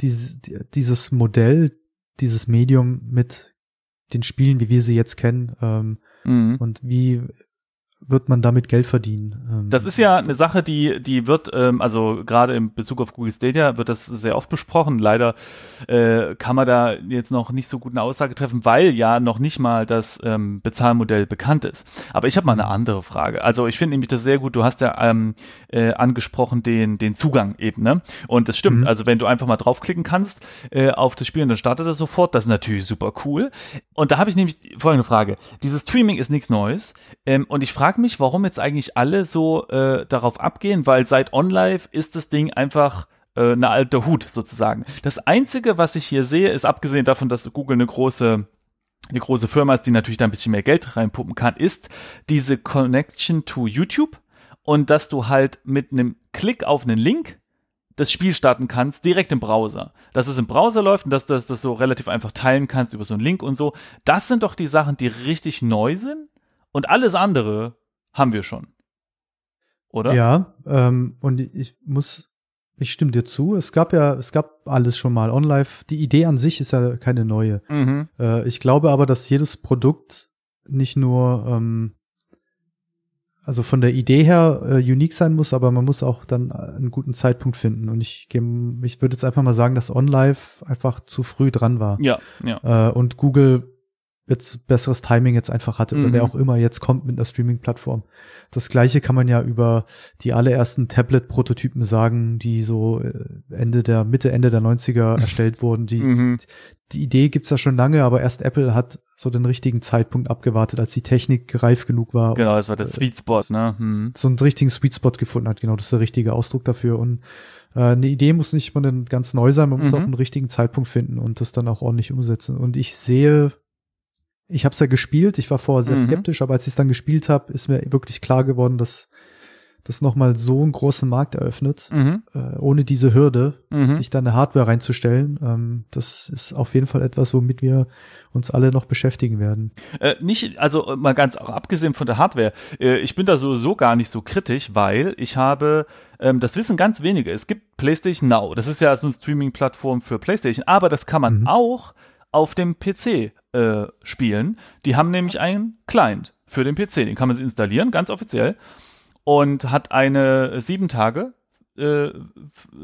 diese, dieses Modell, dieses Medium mit den Spielen, wie wir sie jetzt kennen, ähm, mhm. und wie wird man damit Geld verdienen. Ähm, das ist ja eine Sache, die, die wird, ähm, also gerade in Bezug auf Google Stadia wird das sehr oft besprochen. Leider äh, kann man da jetzt noch nicht so gut eine Aussage treffen, weil ja noch nicht mal das ähm, Bezahlmodell bekannt ist. Aber ich habe mal eine andere Frage. Also ich finde nämlich das sehr gut. Du hast ja ähm, äh, angesprochen den, den Zugang eben, ne? Und das stimmt. Mhm. Also wenn du einfach mal draufklicken kannst äh, auf das Spiel und dann startet es sofort, das ist natürlich super cool. Und da habe ich nämlich folgende Frage. Dieses Streaming ist nichts Neues. Ähm, und ich frage frage mich, warum jetzt eigentlich alle so äh, darauf abgehen, weil seit OnLive ist das Ding einfach äh, eine alte Hut sozusagen. Das Einzige, was ich hier sehe, ist abgesehen davon, dass Google eine große eine große Firma ist, die natürlich da ein bisschen mehr Geld reinpuppen kann, ist diese Connection to YouTube und dass du halt mit einem Klick auf einen Link das Spiel starten kannst, direkt im Browser. Dass es im Browser läuft und dass du das so relativ einfach teilen kannst über so einen Link und so. Das sind doch die Sachen, die richtig neu sind. Und alles andere haben wir schon. Oder? Ja, ähm, und ich muss, ich stimme dir zu. Es gab ja, es gab alles schon mal. OnLive, die Idee an sich ist ja keine neue. Mhm. Äh, ich glaube aber, dass jedes Produkt nicht nur, ähm, also von der Idee her äh, unique sein muss, aber man muss auch dann einen guten Zeitpunkt finden. Und ich, ich würde jetzt einfach mal sagen, dass OnLive einfach zu früh dran war. Ja, ja. Äh, und Google jetzt besseres Timing jetzt einfach hatte mhm. oder wer mhm. auch immer jetzt kommt mit einer Streaming-Plattform. Das gleiche kann man ja über die allerersten Tablet-Prototypen sagen, die so äh, Ende der, Mitte, Ende der 90er erstellt wurden. Die, mhm. die Idee gibt's ja schon lange, aber erst Apple hat so den richtigen Zeitpunkt abgewartet, als die Technik reif genug war. Genau, das war der äh, Sweet Spot, ne? Mhm. So einen richtigen Sweet Spot gefunden hat, genau, das ist der richtige Ausdruck dafür. Und äh, eine Idee muss nicht mal ganz neu sein, man muss auch mhm. einen richtigen Zeitpunkt finden und das dann auch ordentlich umsetzen. Und ich sehe ich habe es ja gespielt, ich war vorher sehr mhm. skeptisch, aber als ich es dann gespielt habe, ist mir wirklich klar geworden, dass das nochmal so einen großen Markt eröffnet, mhm. äh, ohne diese Hürde, mhm. sich da eine Hardware reinzustellen. Ähm, das ist auf jeden Fall etwas, womit wir uns alle noch beschäftigen werden. Äh, nicht, also mal ganz auch abgesehen von der Hardware, äh, ich bin da sowieso gar nicht so kritisch, weil ich habe, ähm, das wissen ganz wenige, es gibt PlayStation Now, das ist ja so eine Streaming-Plattform für PlayStation, aber das kann man mhm. auch auf dem PC äh, spielen. Die haben nämlich einen Client für den PC. Den kann man installieren, ganz offiziell. Und hat eine sieben Tage äh,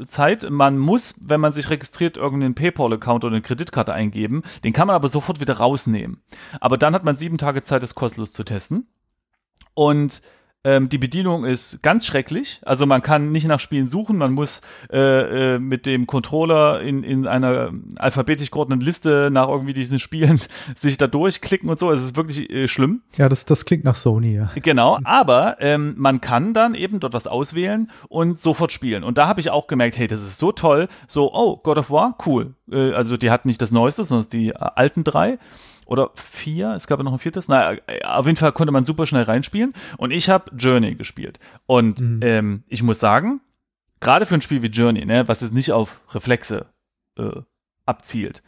Zeit. Man muss, wenn man sich registriert, irgendeinen PayPal-Account oder eine Kreditkarte eingeben. Den kann man aber sofort wieder rausnehmen. Aber dann hat man sieben Tage Zeit, das kostenlos zu testen. Und ähm, die Bedienung ist ganz schrecklich. Also man kann nicht nach Spielen suchen, man muss äh, äh, mit dem Controller in, in einer alphabetisch geordneten Liste nach irgendwie diesen Spielen sich da durchklicken und so. Es ist wirklich äh, schlimm. Ja, das, das klingt nach Sony, ja. Genau, aber ähm, man kann dann eben dort was auswählen und sofort spielen. Und da habe ich auch gemerkt, hey, das ist so toll. So, oh, God of War, cool. Äh, also die hat nicht das Neueste, sondern die äh, alten drei oder vier, es gab ja noch ein viertes. Naja, auf jeden Fall konnte man super schnell reinspielen. Und ich habe Journey gespielt. Und mhm. ähm, ich muss sagen, gerade für ein Spiel wie Journey, ne, was jetzt nicht auf Reflexe äh, abzielt,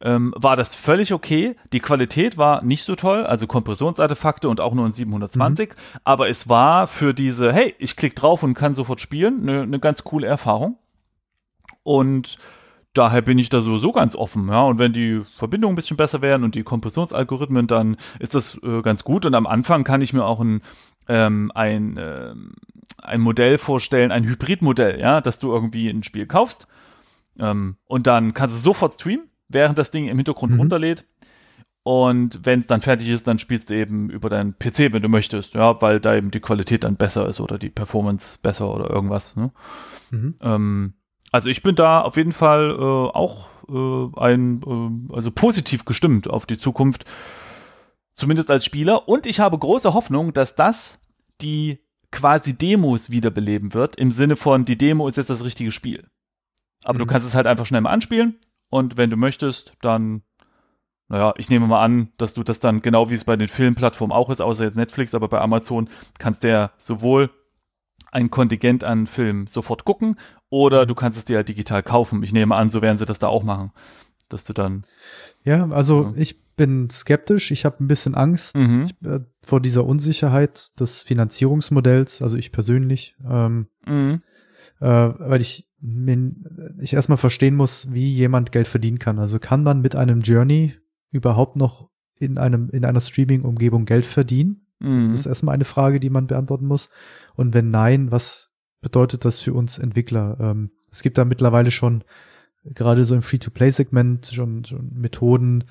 ähm, war das völlig okay. Die Qualität war nicht so toll, also Kompressionsartefakte und auch nur in 720. Mhm. Aber es war für diese, hey, ich klicke drauf und kann sofort spielen, eine ne ganz coole Erfahrung. Und daher bin ich da sowieso ganz offen, ja. Und wenn die Verbindungen ein bisschen besser werden und die Kompressionsalgorithmen, dann ist das äh, ganz gut. Und am Anfang kann ich mir auch ein, ähm, ein, äh, ein Modell vorstellen, ein Hybridmodell, ja, dass du irgendwie ein Spiel kaufst ähm, und dann kannst du sofort streamen, während das Ding im Hintergrund mhm. runterlädt. Und wenn es dann fertig ist, dann spielst du eben über deinen PC, wenn du möchtest, ja, weil da eben die Qualität dann besser ist oder die Performance besser oder irgendwas. Ne? Mhm. Ähm, also ich bin da auf jeden Fall äh, auch äh, ein, äh, also positiv gestimmt auf die Zukunft, zumindest als Spieler. Und ich habe große Hoffnung, dass das die quasi Demos wiederbeleben wird, im Sinne von, die Demo ist jetzt das richtige Spiel. Aber mhm. du kannst es halt einfach schnell mal anspielen und wenn du möchtest, dann, naja, ich nehme mal an, dass du das dann, genau wie es bei den Filmplattformen auch ist, außer jetzt Netflix, aber bei Amazon kannst du ja sowohl ein Kontingent an Filmen sofort gucken oder du kannst es dir halt digital kaufen. Ich nehme an, so werden sie das da auch machen, dass du dann. Ja, also ja. ich bin skeptisch, ich habe ein bisschen Angst Mhm. ich, äh, vor dieser Unsicherheit des Finanzierungsmodells, also ich persönlich, ähm, Mhm. äh, weil ich mir, ich erstmal verstehen muss, wie jemand Geld verdienen kann. Also kann man mit einem Journey überhaupt noch in einem in einer Streaming-Umgebung Geld verdienen? Mhm. Das ist erstmal eine Frage, die man beantworten muss. Und wenn nein, was bedeutet das für uns Entwickler? Ähm, es gibt da mittlerweile schon gerade so im Free-to-Play-Segment schon, schon Methoden,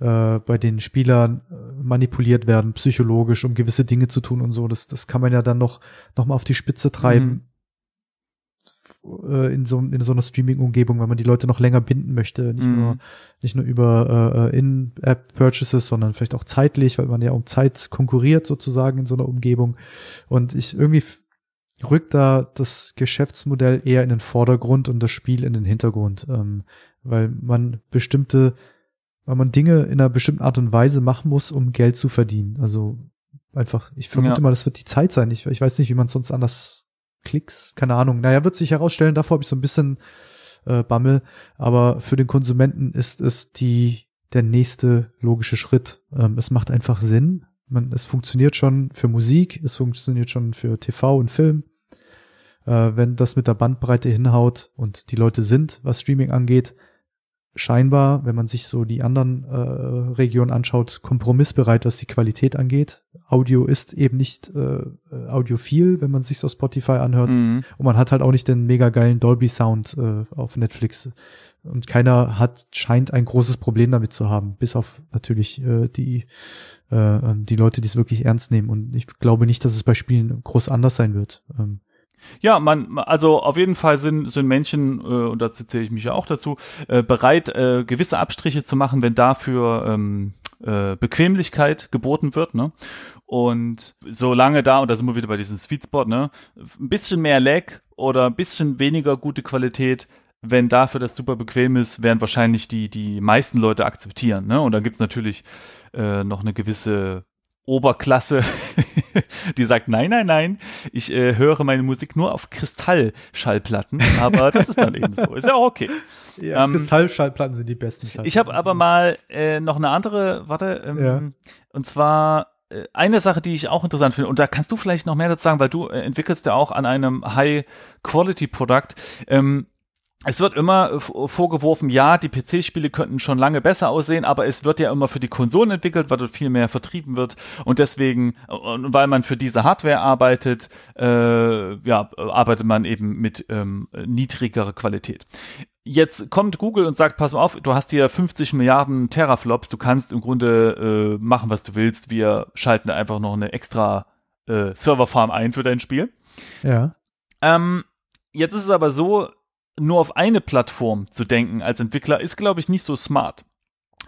äh, bei denen Spieler äh, manipuliert werden, psychologisch, um gewisse Dinge zu tun und so. Das, das kann man ja dann noch, noch mal auf die Spitze treiben. Äh, In so, in so einer Streaming-Umgebung, wenn man die Leute noch länger binden möchte, nicht Mhm. nur nicht nur über äh, In-App-Purchases, sondern vielleicht auch zeitlich, weil man ja um Zeit konkurriert sozusagen in so einer Umgebung. Und ich irgendwie rückt da das Geschäftsmodell eher in den Vordergrund und das Spiel in den Hintergrund, ähm, weil man bestimmte, weil man Dinge in einer bestimmten Art und Weise machen muss, um Geld zu verdienen. Also einfach, ich vermute Ja. mal, das wird die Zeit sein. Ich, ich weiß nicht, wie man sonst anders Klicks, keine Ahnung. Naja, wird sich herausstellen, davor habe ich so ein bisschen äh, Bammel, aber für den Konsumenten ist es die der nächste logische Schritt. Ähm, es macht einfach Sinn. Man, es funktioniert schon für Musik, es funktioniert schon für TV und Film. Äh, wenn das mit der Bandbreite hinhaut und die Leute sind, was Streaming angeht, scheinbar, wenn man sich so die anderen äh, Regionen anschaut, kompromissbereit, was die Qualität angeht. Audio ist eben nicht äh, äh, audiophil, wenn man sich auf Spotify anhört. Mhm. Und man hat halt auch nicht den mega geilen Dolby Sound äh, auf Netflix. Und keiner hat, scheint ein großes Problem damit zu haben, bis auf natürlich äh, die, äh, ähm, die Leute, die es wirklich ernst nehmen. Und ich glaube nicht, dass es bei Spielen groß anders sein wird. Ähm, Ja, man, also auf jeden Fall sind, sind Männchen, äh, und dazu zähle ich mich ja auch dazu, äh, bereit, äh, gewisse Abstriche zu machen, wenn dafür ähm, äh, Bequemlichkeit geboten wird, ne? Und solange da, und da sind wir wieder bei diesem Sweet Spot, ne, ein bisschen mehr Lag oder ein bisschen weniger gute Qualität, wenn dafür das super bequem ist, werden wahrscheinlich die, die meisten Leute akzeptieren, ne? Und dann gibt's natürlich äh, noch eine gewisse Oberklasse, die sagt, nein, nein, nein, ich äh, höre meine Musik nur auf Kristallschallplatten, aber das ist dann eben so. Ist ja auch okay. ja, Ähm, Kristallschallplatten sind die besten. Ich habe aber mal äh, noch eine andere, warte, ähm, Ja. und zwar äh, eine Sache, die ich auch interessant finde, und da kannst du vielleicht noch mehr dazu sagen, weil du äh, entwickelst ja auch an einem High-Quality-Produkt. Ähm, es wird immer äh, vorgeworfen, ja, die PC-Spiele könnten schon lange besser aussehen, aber es wird ja immer für die Konsolen entwickelt, weil dort viel mehr vertrieben wird und deswegen, äh, weil man für diese Hardware arbeitet, äh, ja, arbeitet man eben mit ähm, niedrigerer Qualität. Jetzt kommt Google und sagt, pass mal auf, du hast hier 50 Milliarden Teraflops, du kannst im Grunde äh, machen, was du willst. Wir schalten einfach noch eine extra äh, Serverfarm ein für dein Spiel. Ja. Ähm, jetzt ist es aber so, nur auf eine Plattform zu denken als Entwickler ist, glaube ich, nicht so smart.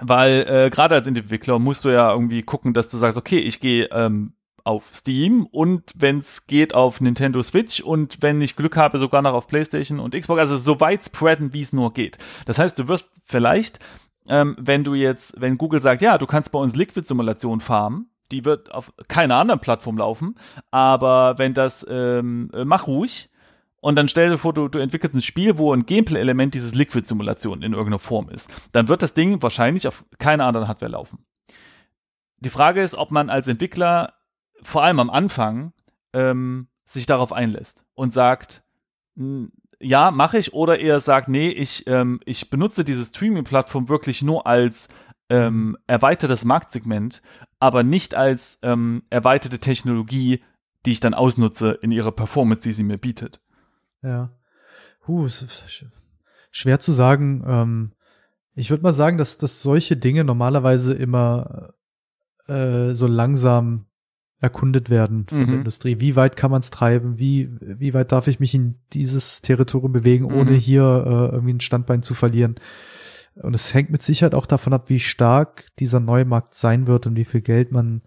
Weil äh, gerade als Entwickler musst du ja irgendwie gucken, dass du sagst, okay, ich gehe ähm, auf Steam und wenn es geht auf Nintendo Switch und wenn ich Glück habe, sogar noch auf PlayStation und Xbox, also so weit spreaden, wie es nur geht. Das heißt, du wirst vielleicht, ähm, wenn du jetzt, wenn Google sagt, ja, du kannst bei uns Liquid-Simulation farmen, die wird auf keiner anderen Plattform laufen, aber wenn das, ähm, äh, mach ruhig, und dann stell dir vor, du, du entwickelst ein Spiel, wo ein Gameplay-Element dieses Liquid-Simulation in irgendeiner Form ist. Dann wird das Ding wahrscheinlich auf keiner anderen Hardware laufen. Die Frage ist, ob man als Entwickler vor allem am Anfang ähm, sich darauf einlässt und sagt, "Hm, ja, mache ich, oder eher sagt, nee, ich, ähm, ich benutze diese Streaming-Plattform wirklich nur als ähm, erweitertes Marktsegment, aber nicht als ähm, erweiterte Technologie, die ich dann ausnutze in ihrer Performance, die sie mir bietet. Ja. Huh, schwer zu sagen. Ähm, ich würde mal sagen, dass, dass solche Dinge normalerweise immer äh, so langsam erkundet werden von Mhm. der Industrie. Wie weit kann man es treiben? Wie, wie weit darf ich mich in dieses Territorium bewegen, ohne Mhm. hier äh, irgendwie ein Standbein zu verlieren? Und es hängt mit Sicherheit auch davon ab, wie stark dieser neue Markt sein wird und wie viel Geld man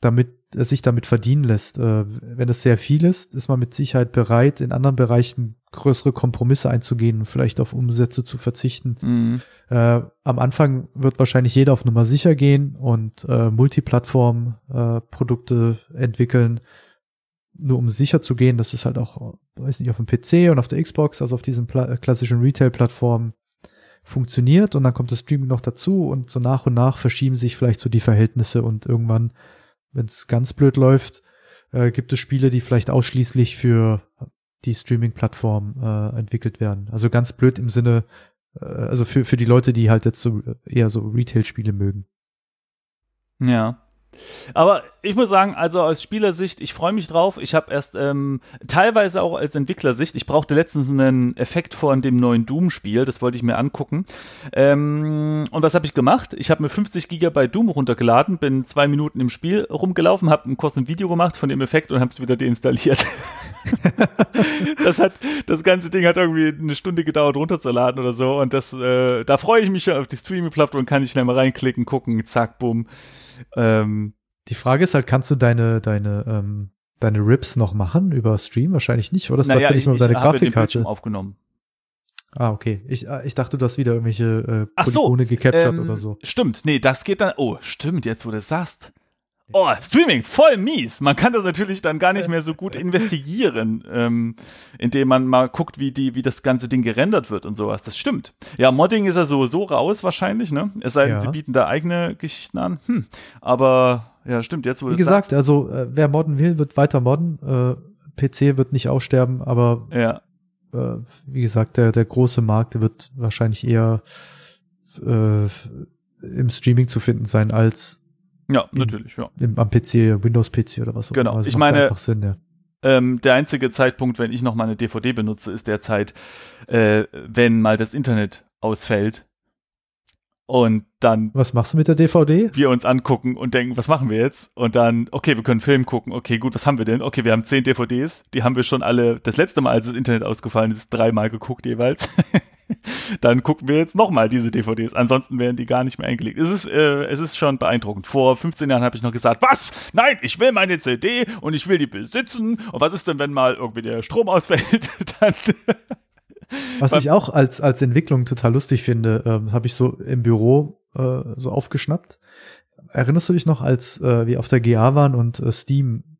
damit sich damit verdienen lässt. Äh, wenn es sehr viel ist, ist man mit Sicherheit bereit, in anderen Bereichen größere Kompromisse einzugehen und vielleicht auf Umsätze zu verzichten. Mhm. Äh, am Anfang wird wahrscheinlich jeder auf Nummer sicher gehen und äh, Multiplattform-Produkte entwickeln, nur um sicher zu gehen, dass es halt auch, weiß nicht, auf dem PC und auf der Xbox, also auf diesen Pla klassischen Retail-Plattformen funktioniert und dann kommt das Streaming noch dazu und so nach und nach verschieben sich vielleicht so die Verhältnisse und irgendwann, wenn es ganz blöd läuft, äh, gibt es Spiele, die vielleicht ausschließlich für die Streaming-Plattform äh, entwickelt werden. Also ganz blöd im Sinne, äh, also für, für die Leute, die halt jetzt so eher so Retail-Spiele mögen. Ja. Aber ich muss sagen, also aus Spielersicht, ich freue mich drauf. Ich habe erst ähm, teilweise auch als Entwicklersicht, ich brauchte letztens einen Effekt von dem neuen Doom-Spiel, das wollte ich mir angucken. Ähm, und was habe ich gemacht? Ich habe mir 50 Gigabyte Doom runtergeladen, bin zwei Minuten im Spiel rumgelaufen, habe ein kurzes Video gemacht von dem Effekt und habe es wieder deinstalliert. das hat, das ganze Ding hat irgendwie eine Stunde gedauert runterzuladen oder so und das, äh, da freue ich mich schon auf die Streaming-Plattform, kann ich schnell mal reinklicken, gucken, zack, bumm. Ähm, die Frage ist halt, kannst du deine, deine, ähm, deine Rips noch machen über Stream? Wahrscheinlich nicht, oder? Das naja, ja nicht mehr über deine Grafikkarte. aufgenommen. Ah, okay. Ich, äh, ich dachte, du hast wieder irgendwelche äh, Polygone so, gecaptured ähm, oder so. Stimmt, nee, das geht dann. Oh, stimmt, jetzt wo du das sagst. Oh, Streaming, voll mies. Man kann das natürlich dann gar nicht mehr so gut investigieren, ähm, indem man mal guckt, wie, die, wie das ganze Ding gerendert wird und sowas. Das stimmt. Ja, Modding ist ja sowieso raus wahrscheinlich, ne? Es sei denn, ja. sie bieten da eigene Geschichten an. Hm. Aber ja, stimmt, jetzt wurde Wie gesagt, sagst. also äh, wer modden will, wird weiter modden. Äh, PC wird nicht aussterben, aber ja. äh, wie gesagt, der, der große Markt wird wahrscheinlich eher äh, im Streaming zu finden sein als ja, in, natürlich, ja. Im, am PC, Windows-PC oder was auch Genau, also ich meine, Sinn, ja. ähm, der einzige Zeitpunkt, wenn ich noch mal eine DVD benutze, ist der Zeit, äh, wenn mal das Internet ausfällt und dann. Was machst du mit der DVD? Wir uns angucken und denken, was machen wir jetzt? Und dann, okay, wir können Film gucken. Okay, gut, was haben wir denn? Okay, wir haben zehn DVDs. Die haben wir schon alle, das letzte Mal, als das Internet ausgefallen ist, dreimal geguckt jeweils. dann gucken wir jetzt nochmal diese DVDs. Ansonsten werden die gar nicht mehr eingelegt. Es ist, äh, es ist schon beeindruckend. Vor 15 Jahren habe ich noch gesagt, was? Nein, ich will meine CD und ich will die besitzen. Und was ist denn, wenn mal irgendwie der Strom ausfällt? dann was ich auch als, als Entwicklung total lustig finde, ähm, habe ich so im Büro äh, so aufgeschnappt. Erinnerst du dich noch, als äh, wir auf der GA waren und äh, Steam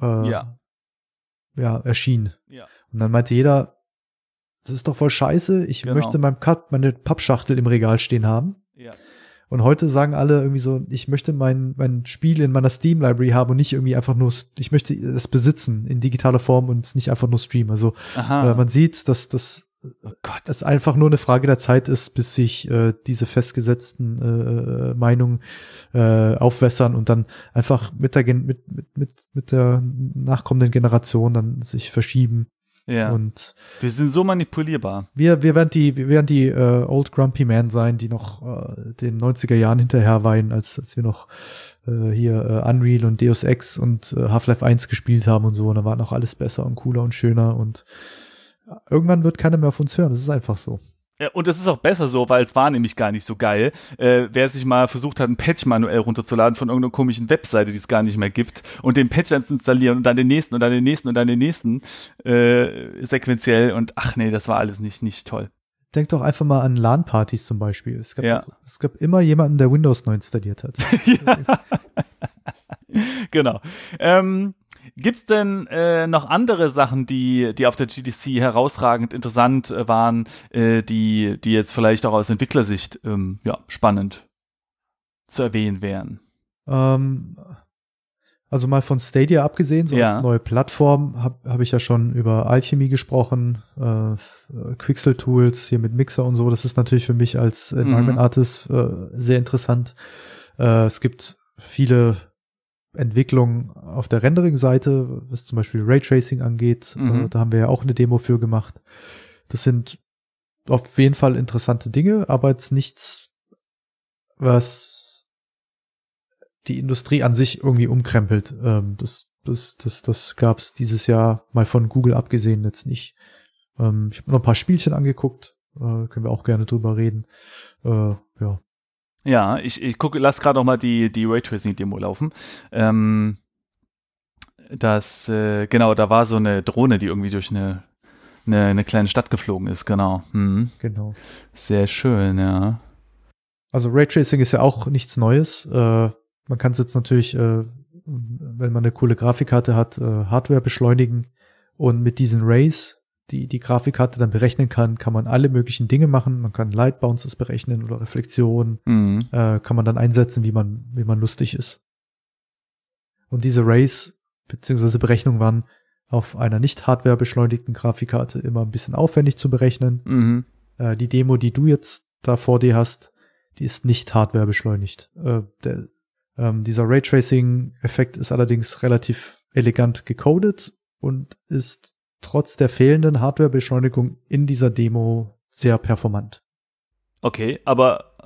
äh, ja. ja erschien? Ja. Und dann meinte jeder, das ist doch voll scheiße, ich genau. möchte meinem Cut meine Pappschachtel im Regal stehen haben. Ja. Und heute sagen alle irgendwie so, ich möchte mein, mein Spiel in meiner Steam Library haben und nicht irgendwie einfach nur, ich möchte es besitzen in digitaler Form und nicht einfach nur streamen. Also äh, man sieht, dass das oh es einfach nur eine Frage der Zeit ist, bis sich äh, diese festgesetzten äh, Meinungen äh, aufwässern und dann einfach mit der, mit, mit, mit, mit der nachkommenden Generation dann sich verschieben. Ja. Und wir sind so manipulierbar. Wir, wir werden die, wir werden die äh, Old Grumpy Man sein, die noch äh, den 90er Jahren hinterher weinen, als, als wir noch äh, hier äh, Unreal und Deus Ex und äh, Half-Life 1 gespielt haben und so. Und da war noch alles besser und cooler und schöner und irgendwann wird keiner mehr auf uns hören. Das ist einfach so. Und das ist auch besser so, weil es war nämlich gar nicht so geil. Äh, wer sich mal versucht hat, ein Patch manuell runterzuladen von irgendeiner komischen Webseite, die es gar nicht mehr gibt, und den Patch dann zu installieren und dann den nächsten und dann den nächsten und dann den nächsten äh, sequenziell und ach nee, das war alles nicht, nicht toll. Denk doch einfach mal an LAN-Partys zum Beispiel. Es gab, ja. es gab immer jemanden, der Windows neu installiert hat. genau. Ähm, Gibt es denn äh, noch andere Sachen, die, die auf der GDC herausragend interessant äh, waren, äh, die, die jetzt vielleicht auch aus Entwicklersicht ähm, ja, spannend zu erwähnen wären? Ähm, also mal von Stadia abgesehen, so ja. als neue Plattform, habe hab ich ja schon über Alchemy gesprochen, äh, Quixel Tools hier mit Mixer und so. Das ist natürlich für mich als Environment mhm. Artist äh, sehr interessant. Äh, es gibt viele Entwicklung auf der Rendering-Seite, was zum Beispiel Raytracing angeht. Mhm. Äh, da haben wir ja auch eine Demo für gemacht. Das sind auf jeden Fall interessante Dinge, aber jetzt nichts, was die Industrie an sich irgendwie umkrempelt. Ähm, das, das, das, das gab es dieses Jahr mal von Google abgesehen jetzt nicht. Ähm, ich habe noch ein paar Spielchen angeguckt, äh, können wir auch gerne drüber reden. Äh, ja. Ja, ich, ich gucke, lass gerade noch mal die, die Raytracing-Demo laufen. Ähm, das, äh, genau, da war so eine Drohne, die irgendwie durch eine, eine, eine kleine Stadt geflogen ist, genau. Mhm. Genau. Sehr schön, ja. Also Raytracing ist ja auch nichts Neues. Äh, man kann es jetzt natürlich, äh, wenn man eine coole Grafikkarte hat, äh, Hardware beschleunigen und mit diesen Rays die, die Grafikkarte dann berechnen kann, kann man alle möglichen Dinge machen. Man kann Light Bounces berechnen oder Reflexion, mhm. äh, kann man dann einsetzen, wie man, wie man lustig ist. Und diese Rays beziehungsweise Berechnungen waren auf einer nicht Hardware beschleunigten Grafikkarte immer ein bisschen aufwendig zu berechnen. Mhm. Äh, die Demo, die du jetzt da vor dir hast, die ist nicht Hardware beschleunigt. Äh, der, ähm, dieser Raytracing-Effekt ist allerdings relativ elegant gecodet und ist trotz der fehlenden Hardwarebeschleunigung in dieser Demo sehr performant. Okay, aber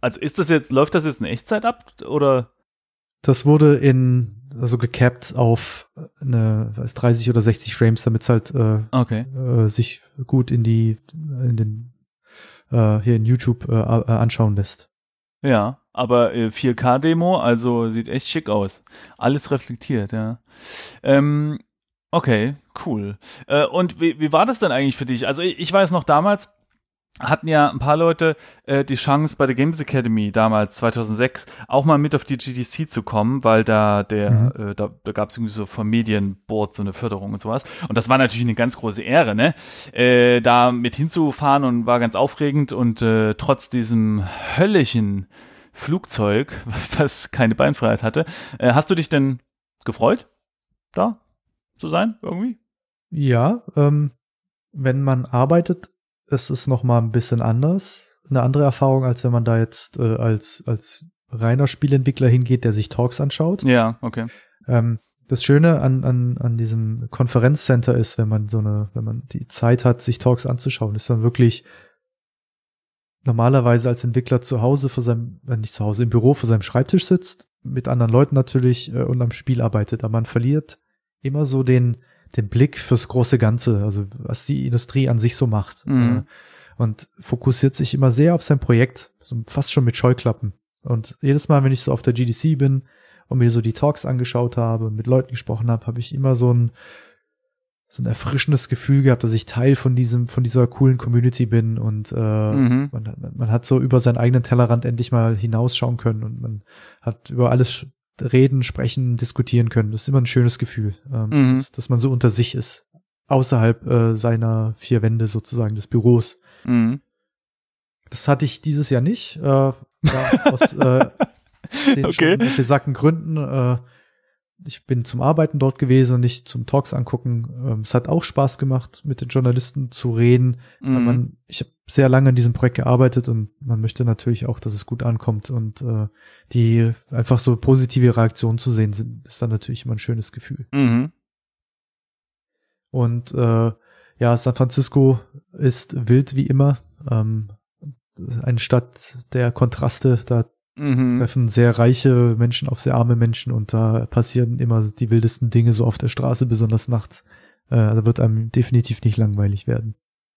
also ist das jetzt, läuft das jetzt in Echtzeit ab oder? Das wurde in also gecapped auf eine weiß, 30 oder 60 Frames, damit es halt äh, okay. äh, sich gut in die in den äh, hier in YouTube äh, äh anschauen lässt. Ja, aber 4K-Demo, äh, also sieht echt schick aus. Alles reflektiert, ja. Ähm, Okay, cool. Äh, und wie, wie war das denn eigentlich für dich? Also ich, ich weiß noch damals, hatten ja ein paar Leute äh, die Chance bei der Games Academy damals 2006 auch mal mit auf die GDC zu kommen, weil da der mhm. äh, da, da gab es irgendwie so vom Medienboard so eine Förderung und sowas und das war natürlich eine ganz große Ehre, ne? Äh, da mit hinzufahren und war ganz aufregend und äh, trotz diesem höllischen Flugzeug, was keine Beinfreiheit hatte, äh, hast du dich denn gefreut da? Zu sein, irgendwie? Ja, ähm, wenn man arbeitet, ist es noch mal ein bisschen anders. Eine andere Erfahrung, als wenn man da jetzt äh, als, als reiner Spielentwickler hingeht, der sich Talks anschaut. Ja, okay. Ähm, das Schöne an, an, an diesem Konferenzcenter ist, wenn man so eine, wenn man die Zeit hat, sich Talks anzuschauen, ist dann wirklich normalerweise als Entwickler zu Hause vor seinem, wenn nicht zu Hause, im Büro vor seinem Schreibtisch sitzt, mit anderen Leuten natürlich äh, und am Spiel arbeitet, aber man verliert immer so den, den Blick fürs große Ganze, also was die Industrie an sich so macht. Mhm. Äh, und fokussiert sich immer sehr auf sein Projekt, so fast schon mit Scheuklappen. Und jedes Mal, wenn ich so auf der GDC bin und mir so die Talks angeschaut habe und mit Leuten gesprochen habe, habe ich immer so ein, so ein erfrischendes Gefühl gehabt, dass ich Teil von diesem, von dieser coolen Community bin und äh, mhm. man, man hat so über seinen eigenen Tellerrand endlich mal hinausschauen können und man hat über alles reden, sprechen, diskutieren können. Das ist immer ein schönes Gefühl, ähm, mhm. dass, dass, man so unter sich ist, außerhalb äh, seiner vier Wände sozusagen des Büros. Mhm. Das hatte ich dieses Jahr nicht. Äh, ja, aus äh, den okay. besagten Gründen. Äh, ich bin zum Arbeiten dort gewesen und nicht zum Talks angucken. Ähm, es hat auch Spaß gemacht, mit den Journalisten zu reden. Mhm. Man, ich habe sehr lange an diesem Projekt gearbeitet und man möchte natürlich auch, dass es gut ankommt und äh, die einfach so positive Reaktionen zu sehen sind, ist dann natürlich immer ein schönes Gefühl. Mhm. Und äh, ja, San Francisco ist wild wie immer. Ähm, eine Stadt der Kontraste, da mhm. treffen sehr reiche Menschen auf sehr arme Menschen und da passieren immer die wildesten Dinge so auf der Straße, besonders nachts. Äh, da wird einem definitiv nicht langweilig werden.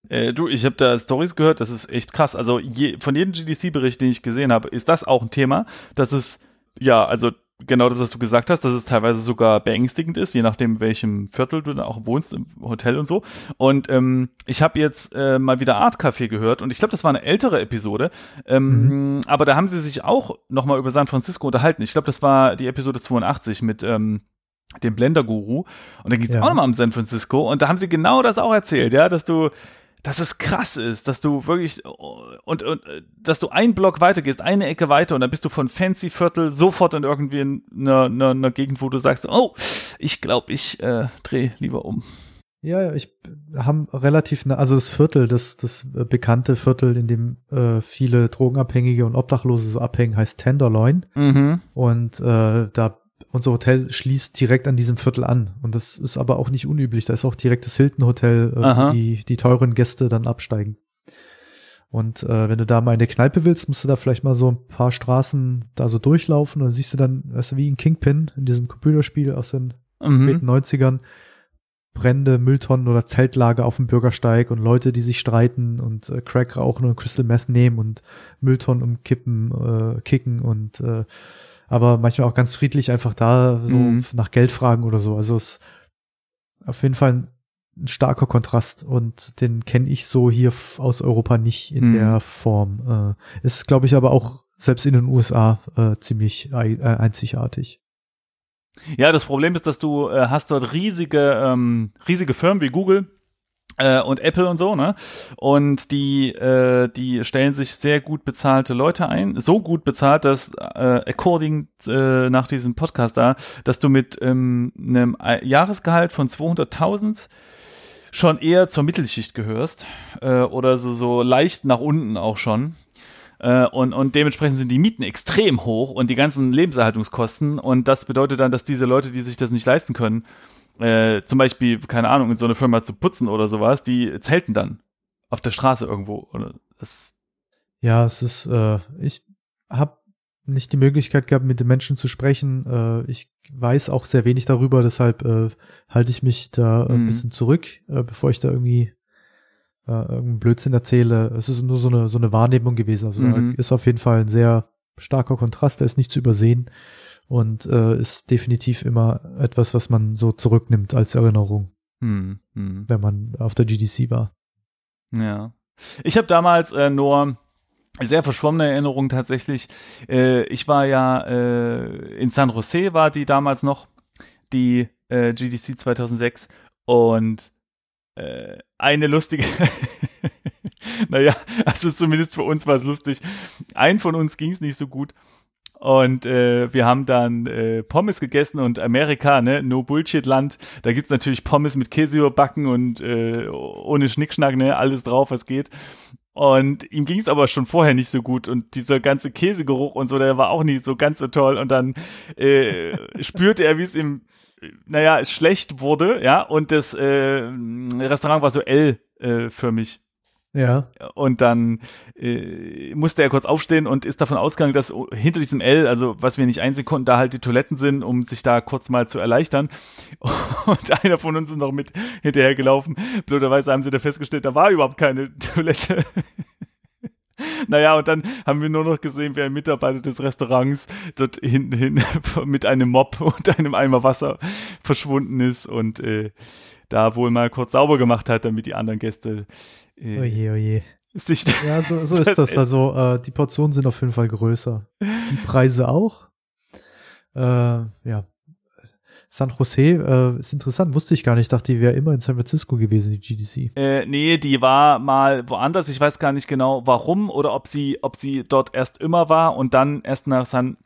Äh, du, ich habe da Stories gehört, das ist echt krass. Also je, von jedem GDC-Bericht, den ich gesehen habe, ist das auch ein Thema, dass es, ja, also genau das, was du gesagt hast, dass es teilweise sogar beängstigend ist, je nachdem, welchem Viertel du da auch wohnst, im Hotel und so. Und ähm, ich habe jetzt äh, mal wieder Art Café gehört und ich glaube, das war eine ältere Episode, ähm, mhm. aber da haben sie sich auch nochmal über San Francisco unterhalten. Ich glaube, das war die Episode 82 mit ähm, dem Blender-Guru und da ging es ja. auch nochmal um San Francisco und da haben sie genau das auch erzählt, ja, dass du dass es krass ist, dass du wirklich und, und dass du einen Block weitergehst, eine Ecke weiter und dann bist du von Fancy Viertel sofort in irgendwie in einer, einer, einer Gegend, wo du sagst, oh, ich glaube, ich äh, drehe lieber um. Ja, ja, ich haben relativ, also das Viertel, das, das bekannte Viertel, in dem äh, viele Drogenabhängige und Obdachlose so abhängen, heißt Tenderloin. Mhm. Und äh, da unser Hotel schließt direkt an diesem Viertel an. Und das ist aber auch nicht unüblich. Da ist auch direkt das Hilton Hotel, äh, wo die, die teuren Gäste dann absteigen. Und äh, wenn du da mal in eine Kneipe willst, musst du da vielleicht mal so ein paar Straßen da so durchlaufen und dann siehst du dann, weißt du, wie ein Kingpin in diesem Computerspiel aus den mhm. späten 90ern, brennende Mülltonnen oder Zeltlager auf dem Bürgersteig und Leute, die sich streiten und äh, Crack rauchen und Crystal Meth nehmen und Mülltonnen umkippen, äh, kicken und äh, aber manchmal auch ganz friedlich einfach da so mhm. nach Geld fragen oder so. Also es ist auf jeden Fall ein, ein starker Kontrast und den kenne ich so hier aus Europa nicht in mhm. der Form. Äh, ist, glaube ich, aber auch selbst in den USA äh, ziemlich äh, einzigartig. Ja, das Problem ist, dass du äh, hast dort riesige, ähm, riesige Firmen wie Google, äh, und Apple und so, ne? Und die, äh, die stellen sich sehr gut bezahlte Leute ein. So gut bezahlt, dass äh, according äh, nach diesem Podcast da, dass du mit ähm, einem Jahresgehalt von 200.000 schon eher zur Mittelschicht gehörst äh, oder so, so leicht nach unten auch schon. Äh, und, und dementsprechend sind die Mieten extrem hoch und die ganzen Lebenserhaltungskosten. Und das bedeutet dann, dass diese Leute, die sich das nicht leisten können, äh, zum Beispiel, keine Ahnung, in so eine Firma zu putzen oder sowas, die zelten dann auf der Straße irgendwo. Ja, es ist, äh, ich habe nicht die Möglichkeit gehabt, mit den Menschen zu sprechen. Äh, ich weiß auch sehr wenig darüber, deshalb äh, halte ich mich da mhm. ein bisschen zurück, äh, bevor ich da irgendwie äh, irgendeinen Blödsinn erzähle. Es ist nur so eine, so eine Wahrnehmung gewesen. Also mhm. ist auf jeden Fall ein sehr starker Kontrast, der ist nicht zu übersehen und äh, ist definitiv immer etwas, was man so zurücknimmt als Erinnerung, hm, hm. wenn man auf der GDC war. Ja. Ich habe damals äh, nur sehr verschwommene Erinnerungen tatsächlich. Äh, ich war ja äh, in San Jose, war die damals noch, die äh, GDC 2006 und äh, eine lustige naja, also zumindest für uns war es lustig. Ein von uns ging es nicht so gut und äh, wir haben dann äh, Pommes gegessen und Amerika, ne, no Bullshit Land. Da gibt's natürlich Pommes mit Käse überbacken und äh, ohne Schnickschnack, ne, alles drauf, was geht. Und ihm ging's aber schon vorher nicht so gut und dieser ganze Käsegeruch und so, der war auch nicht so ganz so toll. Und dann äh, spürte er, wie es ihm, naja, schlecht wurde, ja. Und das äh, Restaurant war so L äh, für mich. Ja. Und dann äh, musste er kurz aufstehen und ist davon ausgegangen, dass hinter diesem L, also was wir nicht einsehen konnten, da halt die Toiletten sind, um sich da kurz mal zu erleichtern. Und einer von uns ist noch mit hinterhergelaufen. Blöderweise haben sie da festgestellt, da war überhaupt keine Toilette. Naja, und dann haben wir nur noch gesehen, wie ein Mitarbeiter des Restaurants dort hinten hin mit einem Mob und einem Eimer Wasser verschwunden ist und äh, da wohl mal kurz sauber gemacht hat, damit die anderen Gäste äh, oje, oje. Sich ja, so, so ist das. Also äh, die Portionen sind auf jeden Fall größer. Die Preise auch. Äh, ja. San Jose äh, ist interessant, wusste ich gar nicht. Ich dachte, die wäre immer in San Francisco gewesen, die GDC. Äh, nee, die war mal woanders. Ich weiß gar nicht genau, warum oder ob sie, ob sie dort erst immer war und dann erst nach San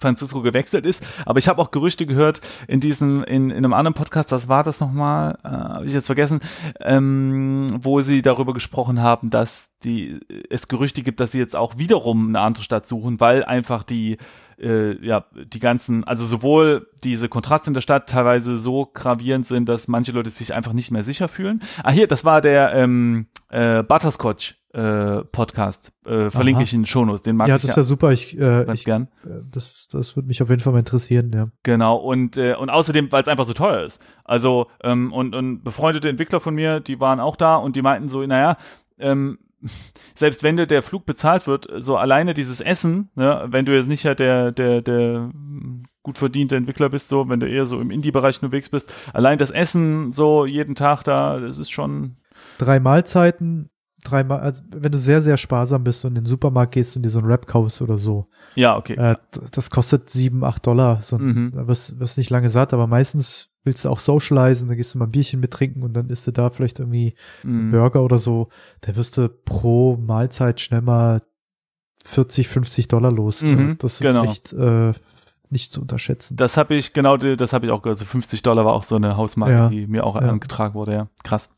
Francisco gewechselt ist. Aber ich habe auch Gerüchte gehört in diesem, in, in einem anderen Podcast, was war das nochmal? Äh, habe ich jetzt vergessen, ähm, wo sie darüber gesprochen haben, dass die, es Gerüchte gibt, dass sie jetzt auch wiederum eine andere Stadt suchen, weil einfach die äh, ja, die ganzen, also sowohl diese Kontraste in der Stadt teilweise so gravierend sind, dass manche Leute sich einfach nicht mehr sicher fühlen. Ah, hier, das war der ähm, äh, Butterscotch äh, Podcast. Äh, verlinke Aha. ich in den Shownotes. Den mag ja, ich das ist ja super. Ich, äh, ich gern. Äh, das, das würde mich auf jeden Fall mal interessieren, ja. Genau, und, äh, und außerdem, weil es einfach so teuer ist. Also, ähm, und, und befreundete Entwickler von mir, die waren auch da und die meinten so, naja, ähm, selbst wenn dir der Flug bezahlt wird, so alleine dieses Essen, ne, wenn du jetzt nicht halt der, der, der gut verdiente Entwickler bist, so, wenn du eher so im Indie-Bereich unterwegs bist, allein das Essen so jeden Tag da, das ist schon. Drei Mahlzeiten dreimal, also wenn du sehr, sehr sparsam bist und in den Supermarkt gehst und dir so ein Rap kaufst oder so. Ja, okay. Äh, das kostet sieben, acht Dollar. So, mhm. Da wirst, wirst nicht lange satt, aber meistens willst du auch socialisen, dann gehst du mal ein Bierchen mit trinken und dann isst du da vielleicht irgendwie mhm. einen Burger oder so. Da wirst du pro Mahlzeit schnell mal 40, 50 Dollar los. Mhm, das ist genau. echt äh, nicht zu unterschätzen. Das habe ich, genau, das habe ich auch gehört. Also 50 Dollar war auch so eine Hausmarke, ja. die mir auch ja. angetragen wurde, ja. Krass.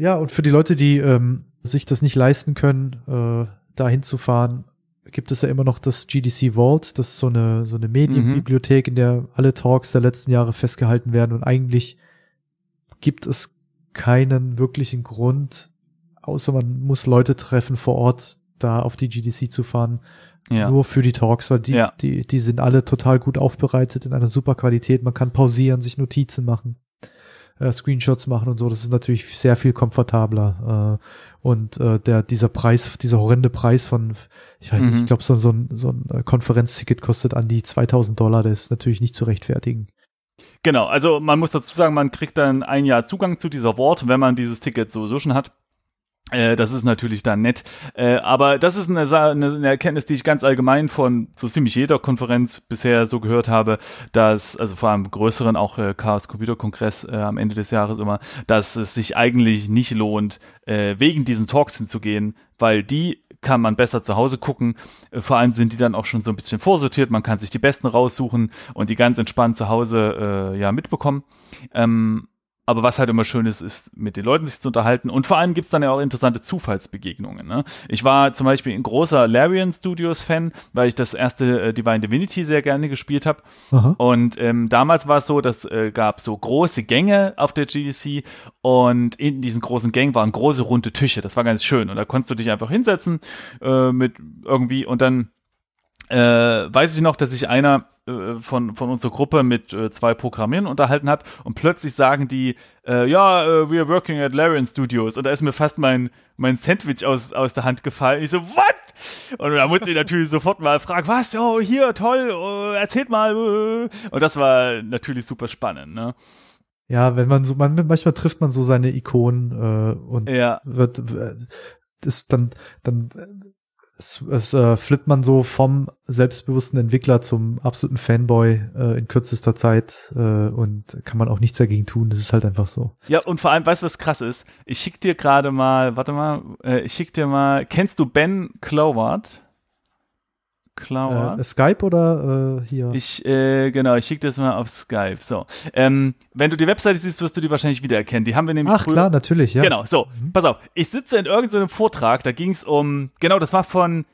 Ja, und für die Leute, die ähm, sich das nicht leisten können, äh, da hinzufahren, gibt es ja immer noch das GDC Vault. Das ist so eine, so eine Medienbibliothek, in der alle Talks der letzten Jahre festgehalten werden. Und eigentlich gibt es keinen wirklichen Grund, außer man muss Leute treffen vor Ort, da auf die GDC zu fahren. Ja. Nur für die Talks, weil die, ja. die, die sind alle total gut aufbereitet in einer super Qualität. Man kann pausieren, sich Notizen machen äh, Screenshots machen und so. Das ist natürlich sehr viel komfortabler. Äh, und äh, der dieser Preis, dieser horrende Preis von, ich weiß mhm. nicht, ich glaube so, so ein, so ein äh, Konferenzticket kostet an die 2000 Dollar. Das ist natürlich nicht zu rechtfertigen. Genau, also man muss dazu sagen, man kriegt dann ein Jahr Zugang zu dieser Wort, wenn man dieses Ticket sowieso schon hat. Äh, das ist natürlich dann nett. Äh, aber das ist eine, eine, Erkenntnis, die ich ganz allgemein von so ziemlich jeder Konferenz bisher so gehört habe, dass, also vor allem größeren, auch äh, Chaos Computer Kongress am Ende des Jahres immer, dass es sich eigentlich nicht lohnt, wegen diesen Talks hinzugehen, weil die kann man besser zu Hause gucken. Vor allem sind die dann auch schon so ein bisschen vorsortiert. Man kann sich die besten raussuchen und die ganz entspannt zu Hause äh, ja mitbekommen. Ähm, aber was halt immer schön ist, ist mit den Leuten sich zu unterhalten. Und vor allem gibt's dann ja auch interessante Zufallsbegegnungen. Ne? Ich war zum Beispiel ein großer Larian Studios Fan, weil ich das erste äh, Divine Divinity sehr gerne gespielt habe. Und ähm, damals war es so, dass äh, gab so große Gänge auf der GDC und in diesen großen Gängen waren große runde Tische. Das war ganz schön. Und da konntest du dich einfach hinsetzen äh, mit irgendwie und dann äh, weiß ich noch, dass sich einer äh, von, von unserer Gruppe mit äh, zwei Programmieren unterhalten hat und plötzlich sagen die, äh, ja, uh, we are working at Larian Studios und da ist mir fast mein, mein Sandwich aus, aus der Hand gefallen. Ich so, what? Und da musste ich natürlich sofort mal fragen, was? Oh, hier, toll, oh, erzählt mal. Und das war natürlich super spannend, ne? Ja, wenn man so, man, manchmal trifft man so seine Ikonen äh, und ja. wird, das dann, dann es, es äh, flippt man so vom selbstbewussten Entwickler zum absoluten Fanboy äh, in kürzester Zeit äh, und kann man auch nichts dagegen tun. Das ist halt einfach so. Ja, und vor allem, weißt du, was krass ist? Ich schick dir gerade mal, warte mal, äh, ich schick dir mal, kennst du Ben Cloward? Cloud. Äh, Skype oder äh, hier? Ich, äh, genau, ich schicke das mal auf Skype. So. Ähm, wenn du die Webseite siehst, wirst du die wahrscheinlich wiedererkennen. Die haben wir nämlich. Ach früher. klar, natürlich, ja. Genau, so, mhm. pass auf. Ich sitze in irgendeinem Vortrag, da ging es um, genau, das war von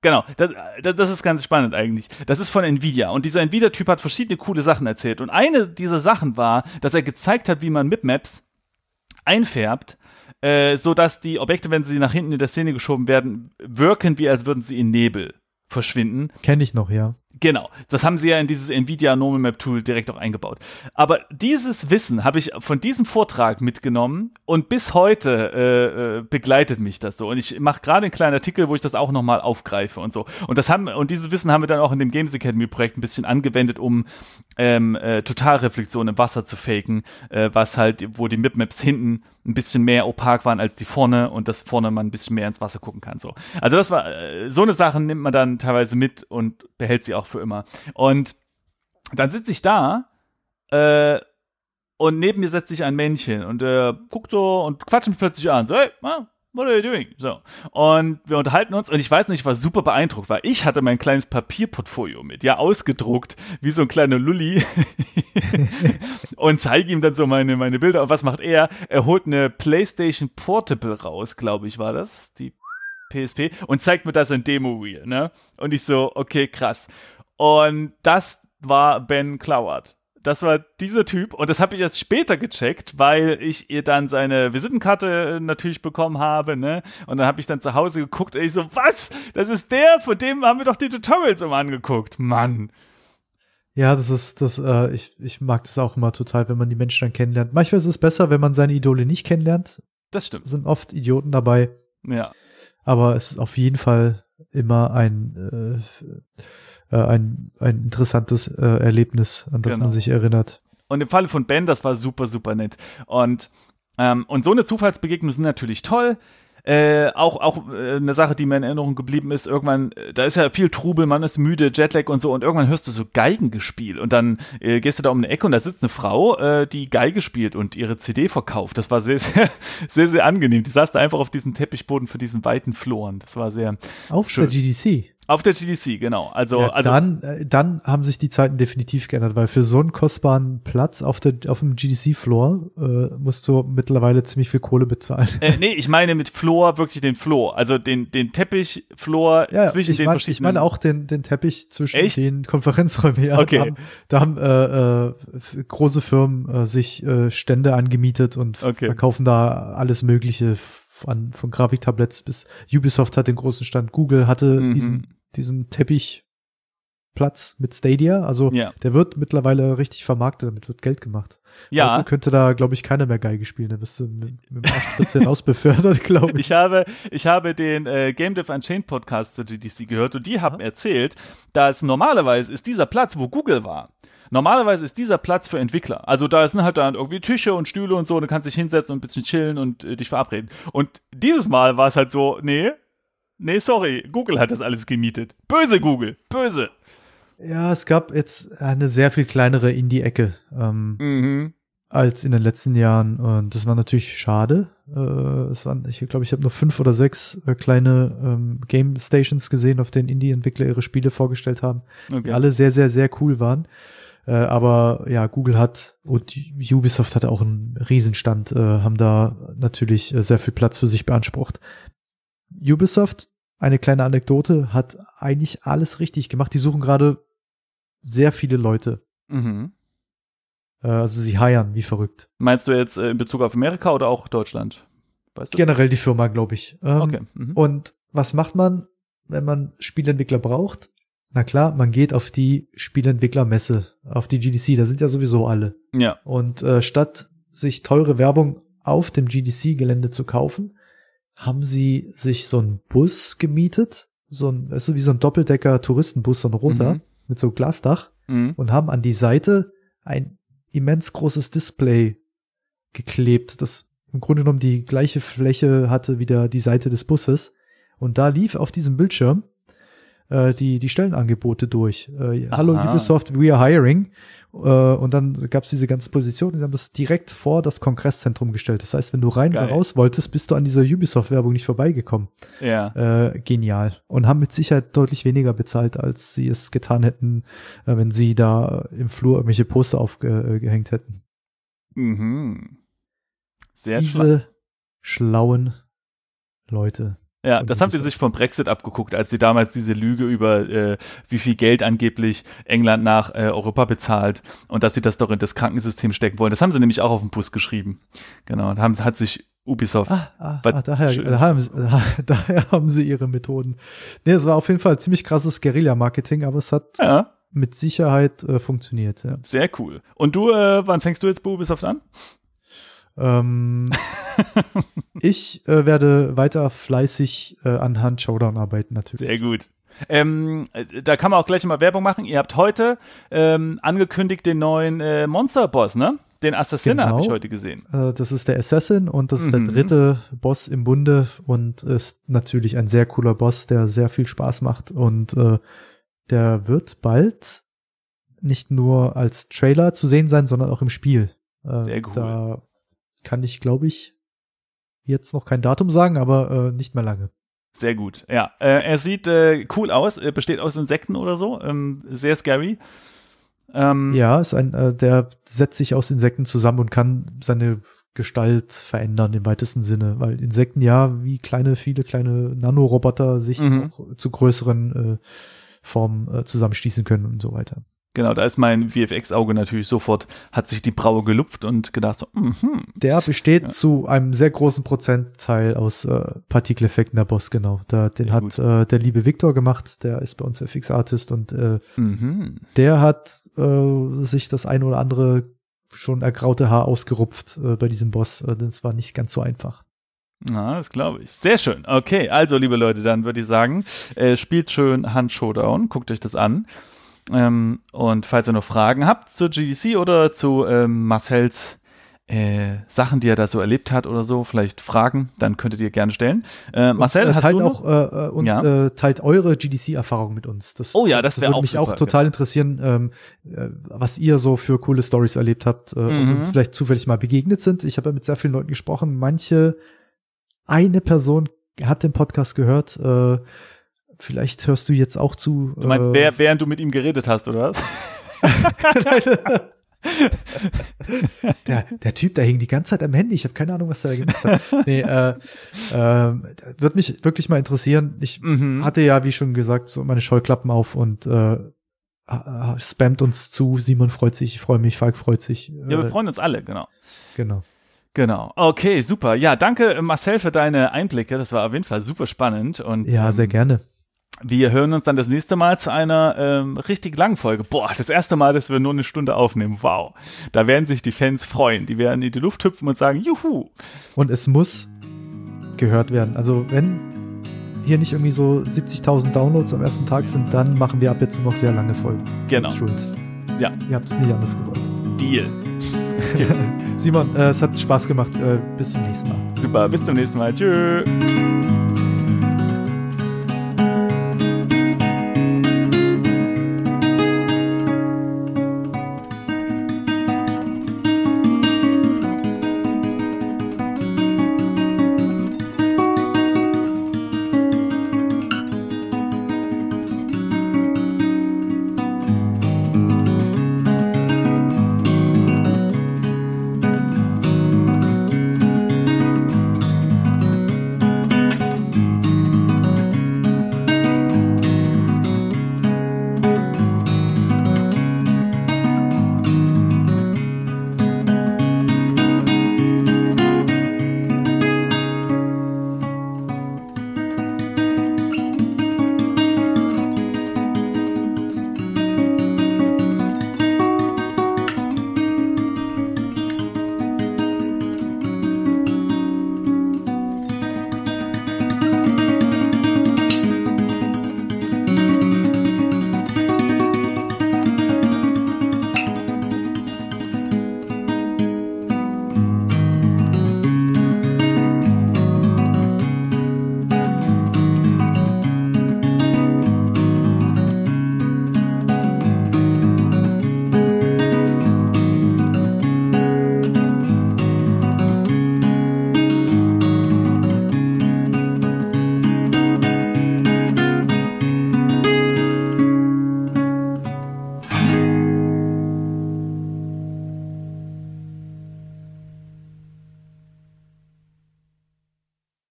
Genau, das, das, ist ganz spannend eigentlich. Das ist von Nvidia und dieser Nvidia-Typ hat verschiedene coole Sachen erzählt und eine dieser Sachen war, dass er gezeigt hat, wie man mit Maps einfärbt, äh, so dass die Objekte, wenn sie nach hinten in der Szene geschoben werden, wirken wie als würden sie in Nebel verschwinden. Kenne ich noch, ja. Genau, das haben sie ja in dieses Nvidia Normal Map Tool direkt auch eingebaut. Aber dieses Wissen habe ich von diesem Vortrag mitgenommen und bis heute äh, äh, begleitet mich das so. Und ich mache gerade einen kleinen Artikel, wo ich das auch nochmal aufgreife und so. Und das haben und dieses Wissen haben wir dann auch in dem Games Academy Projekt ein bisschen angewendet, um ähm, äh, Totalreflexion im Wasser zu faken, äh, was halt, wo die Mipmaps hinten ein bisschen mehr opak waren als die vorne und das vorne man ein bisschen mehr ins Wasser gucken kann. So. Also das war äh, so eine Sache nimmt man dann teilweise mit und behält sie auch für immer. Und dann sitze ich da äh, und neben mir setzt sich ein Männchen und er guckt so und quatscht mich plötzlich an. So, hey, what are you doing? So. Und wir unterhalten uns und ich weiß nicht, ich war super beeindruckt, weil ich hatte mein kleines Papierportfolio mit, ja, ausgedruckt, wie so ein kleiner Lulli. und zeige ihm dann so meine, meine Bilder. Und was macht er? Er holt eine PlayStation Portable raus, glaube ich, war das. Die PSP. Und zeigt mir das in Demo-Reel, ne? Und ich so, okay, krass. Und das war Ben Cloward. Das war dieser Typ und das habe ich erst später gecheckt, weil ich ihr dann seine Visitenkarte natürlich bekommen habe, ne? Und dann habe ich dann zu Hause geguckt und ich so, was? Das ist der, von dem haben wir doch die Tutorials immer angeguckt. Mann. Ja, das ist, das, äh, ich, ich mag das auch immer total, wenn man die Menschen dann kennenlernt. Manchmal ist es besser, wenn man seine Idole nicht kennenlernt. Das stimmt. Es sind oft Idioten dabei. Ja. Aber es ist auf jeden Fall immer ein äh, äh, ein, ein interessantes äh, Erlebnis, an das genau. man sich erinnert. Und im Falle von Ben, das war super, super nett. Und, ähm, und so eine Zufallsbegegnung sind natürlich toll. Äh, auch auch äh, eine Sache, die mir in Erinnerung geblieben ist, irgendwann, äh, da ist ja viel Trubel, man ist müde, Jetlag und so, und irgendwann hörst du so Geigen gespielt und dann äh, gehst du da um eine Ecke und da sitzt eine Frau, äh, die Geige spielt und ihre CD verkauft. Das war sehr, sehr, sehr, sehr angenehm. Die saß da einfach auf diesem Teppichboden für diesen weiten Floren. Das war sehr Auf schön. der GDC. Auf der GDC, genau. Also, ja, also dann, äh, dann haben sich die Zeiten definitiv geändert, weil für so einen kostbaren Platz auf der auf dem GDC-Floor äh, musst du mittlerweile ziemlich viel Kohle bezahlen. Äh, nee, ich meine mit Floor wirklich den Floor, also den den Teppich Floor ja, zwischen ich den mein, verschiedenen. Ich meine auch den den Teppich zwischen Echt? den Konferenzräumen. Ja, okay. Da haben, da haben äh, äh, große Firmen äh, sich äh, Stände angemietet und okay. verkaufen da alles Mögliche von, von Grafiktabletts bis Ubisoft hat den großen Stand, Google hatte mhm. diesen diesen Teppichplatz mit Stadia. Also ja. der wird mittlerweile richtig vermarktet, damit wird Geld gemacht. Ja. Heute könnte da, glaube ich, keiner mehr Geige spielen. Da bist du mit, mit dem Arschtritt hinaus befördert, glaube ich. Ich habe, ich habe den äh, Game Dev Unchained Podcast zu GDC gehört und die haben ja. erzählt, dass normalerweise ist dieser Platz, wo Google war, Normalerweise ist dieser Platz für Entwickler. Also da sind halt dann irgendwie Tische und Stühle und so, und du kannst dich hinsetzen und ein bisschen chillen und äh, dich verabreden. Und dieses Mal war es halt so, nee, nee, sorry, Google hat das alles gemietet. Böse Google, böse. Ja, es gab jetzt eine sehr viel kleinere Indie-Ecke ähm, mhm. als in den letzten Jahren. Und das war natürlich schade. Äh, es waren, ich glaube, ich habe noch fünf oder sechs äh, kleine ähm, Game Stations gesehen, auf denen Indie-Entwickler ihre Spiele vorgestellt haben, okay. die alle sehr, sehr, sehr cool waren. Äh, aber ja, Google hat und Ubisoft hatte auch einen Riesenstand, äh, haben da natürlich äh, sehr viel Platz für sich beansprucht. Ubisoft, eine kleine Anekdote, hat eigentlich alles richtig gemacht. Die suchen gerade sehr viele Leute. Mhm. Äh, also sie heiern wie verrückt. Meinst du jetzt äh, in Bezug auf Amerika oder auch Deutschland? Weißt du? Generell die Firma, glaube ich. Ähm, okay. Mhm. Und was macht man, wenn man Spielentwickler braucht? Na klar, man geht auf die Spielentwicklermesse, auf die GDC, da sind ja sowieso alle. Ja. Und äh, statt sich teure Werbung auf dem GDC-Gelände zu kaufen, haben sie sich so einen Bus gemietet, so ein, weißt du, wie so ein Doppeldecker Touristenbus, so ein roter, mhm mit so Glasdach mhm. und haben an die Seite ein immens großes Display geklebt, das im Grunde genommen die gleiche Fläche hatte wie der, die Seite des Busses. Und da lief auf diesem Bildschirm äh, die, die Stellenangebote durch. Äh, Hallo Ubisoft, we are hiring. Äh, und dann gab es diese ganze Position. Die haben das direkt vor das Kongresszentrum gestellt. Das heißt, wenn du rein Geil. oder raus wolltest, bist du an dieser Ubisoft-Werbung nicht vorbeigekommen. Ja. Äh, genial. Und haben mit Sicherheit deutlich weniger bezahlt, als sie es getan hätten, äh, wenn sie da im Flur irgendwelche Poster aufgehängt hätten. Mhm. Sehr Diese schlauen Leute. Ja, das haben sie sich vom Brexit abgeguckt, als sie damals diese Lüge über äh, wie viel Geld angeblich England nach äh, Europa bezahlt und dass sie das doch in das Krankensystem stecken wollen. Das haben sie nämlich auch auf den Bus geschrieben. Genau, und haben, hat sich Ubisoft. Ah, ah, ah daher, da haben sie, daher haben sie ihre Methoden. Nee, es war auf jeden Fall ziemlich krasses Guerilla-Marketing, aber es hat ja. mit Sicherheit äh, funktioniert. Ja. Sehr cool. Und du, äh, wann fängst du jetzt bei Ubisoft an? Ähm, ich äh, werde weiter fleißig äh, an Hand Showdown arbeiten, natürlich. Sehr gut. Ähm, da kann man auch gleich mal Werbung machen. Ihr habt heute ähm, angekündigt den neuen äh, Monster-Boss, ne? Den Assassiner genau. habe ich heute gesehen. Äh, das ist der Assassin und das ist mhm. der dritte Boss im Bunde und ist natürlich ein sehr cooler Boss, der sehr viel Spaß macht und äh, der wird bald nicht nur als Trailer zu sehen sein, sondern auch im Spiel. Äh, sehr cool. Da kann ich, glaube ich, jetzt noch kein Datum sagen, aber äh, nicht mehr lange. Sehr gut, ja. Äh, er sieht äh, cool aus, er besteht aus Insekten oder so, ähm, sehr scary. Ähm, ja, ist ein, äh, der setzt sich aus Insekten zusammen und kann seine Gestalt verändern im weitesten Sinne, weil Insekten ja wie kleine, viele kleine Nanoroboter sich mhm. zu größeren äh, Formen äh, zusammenschließen können und so weiter. Genau, da ist mein VFX-Auge natürlich sofort, hat sich die Braue gelupft und gedacht so, mhm. Der besteht ja. zu einem sehr großen Prozentteil aus äh, Partikeleffekten, der Boss, genau. Da, den Sehr hat äh, der liebe Victor gemacht, der ist bei uns FX-Artist und äh, mhm. der hat äh, sich das ein oder andere schon ergraute Haar ausgerupft äh, bei diesem Boss. Äh, das war nicht ganz so einfach. Na, das glaube ich. Sehr schön. Okay, also liebe Leute, dann würde ich sagen, äh, spielt schön Hand Showdown, guckt euch das an. Ähm, und falls ihr noch Fragen habt zur GDC oder zu ähm, Marcells äh, Sachen, die er da so erlebt hat oder so, vielleicht Fragen, dann könntet ihr gerne stellen. Äh, Marcel, und, äh, hast du auch äh, äh, und ja? äh, teilt eure GDC-Erfahrung mit uns. Das, oh ja, das, das würde mich super, auch total genau. interessieren, ähm, äh, was ihr so für coole Stories erlebt habt mhm. und uns vielleicht zufällig mal begegnet sind. Ich habe ja mit sehr vielen Leuten gesprochen. Manche, eine Person hat den Podcast gehört. Äh, Vielleicht hörst du jetzt auch zu. Du meinst, äh, während du mit ihm geredet hast, oder was? der, der Typ, der hing die ganze Zeit am Handy. Ich habe keine Ahnung, was der da gemacht hat. Nee, äh, äh, wird mich wirklich mal interessieren. Ich mhm. hatte ja, wie schon gesagt, so meine Scheuklappen auf und äh, spammt uns zu. Simon freut sich, ich freue mich, Falk freut sich. Ja, wir äh, freuen uns alle, genau. Genau. Genau. Okay, super. Ja, danke Marcel für deine Einblicke. Das war auf jeden Fall super spannend. Und, ja, sehr ähm, gerne. Wir hören uns dann das nächste Mal zu einer ähm, richtig langen Folge. Boah, das erste Mal, dass wir nur eine Stunde aufnehmen. Wow. Da werden sich die Fans freuen. Die werden in die Luft hüpfen und sagen, juhu. Und es muss gehört werden. Also wenn hier nicht irgendwie so 70.000 Downloads am ersten Tag sind, dann machen wir ab jetzt nur noch sehr lange Folgen. Genau. Schuld. Ja. Ihr habt es nicht anders gewollt. Deal. Okay. Simon, äh, es hat Spaß gemacht. Äh, bis zum nächsten Mal. Super, bis zum nächsten Mal. Tschüss.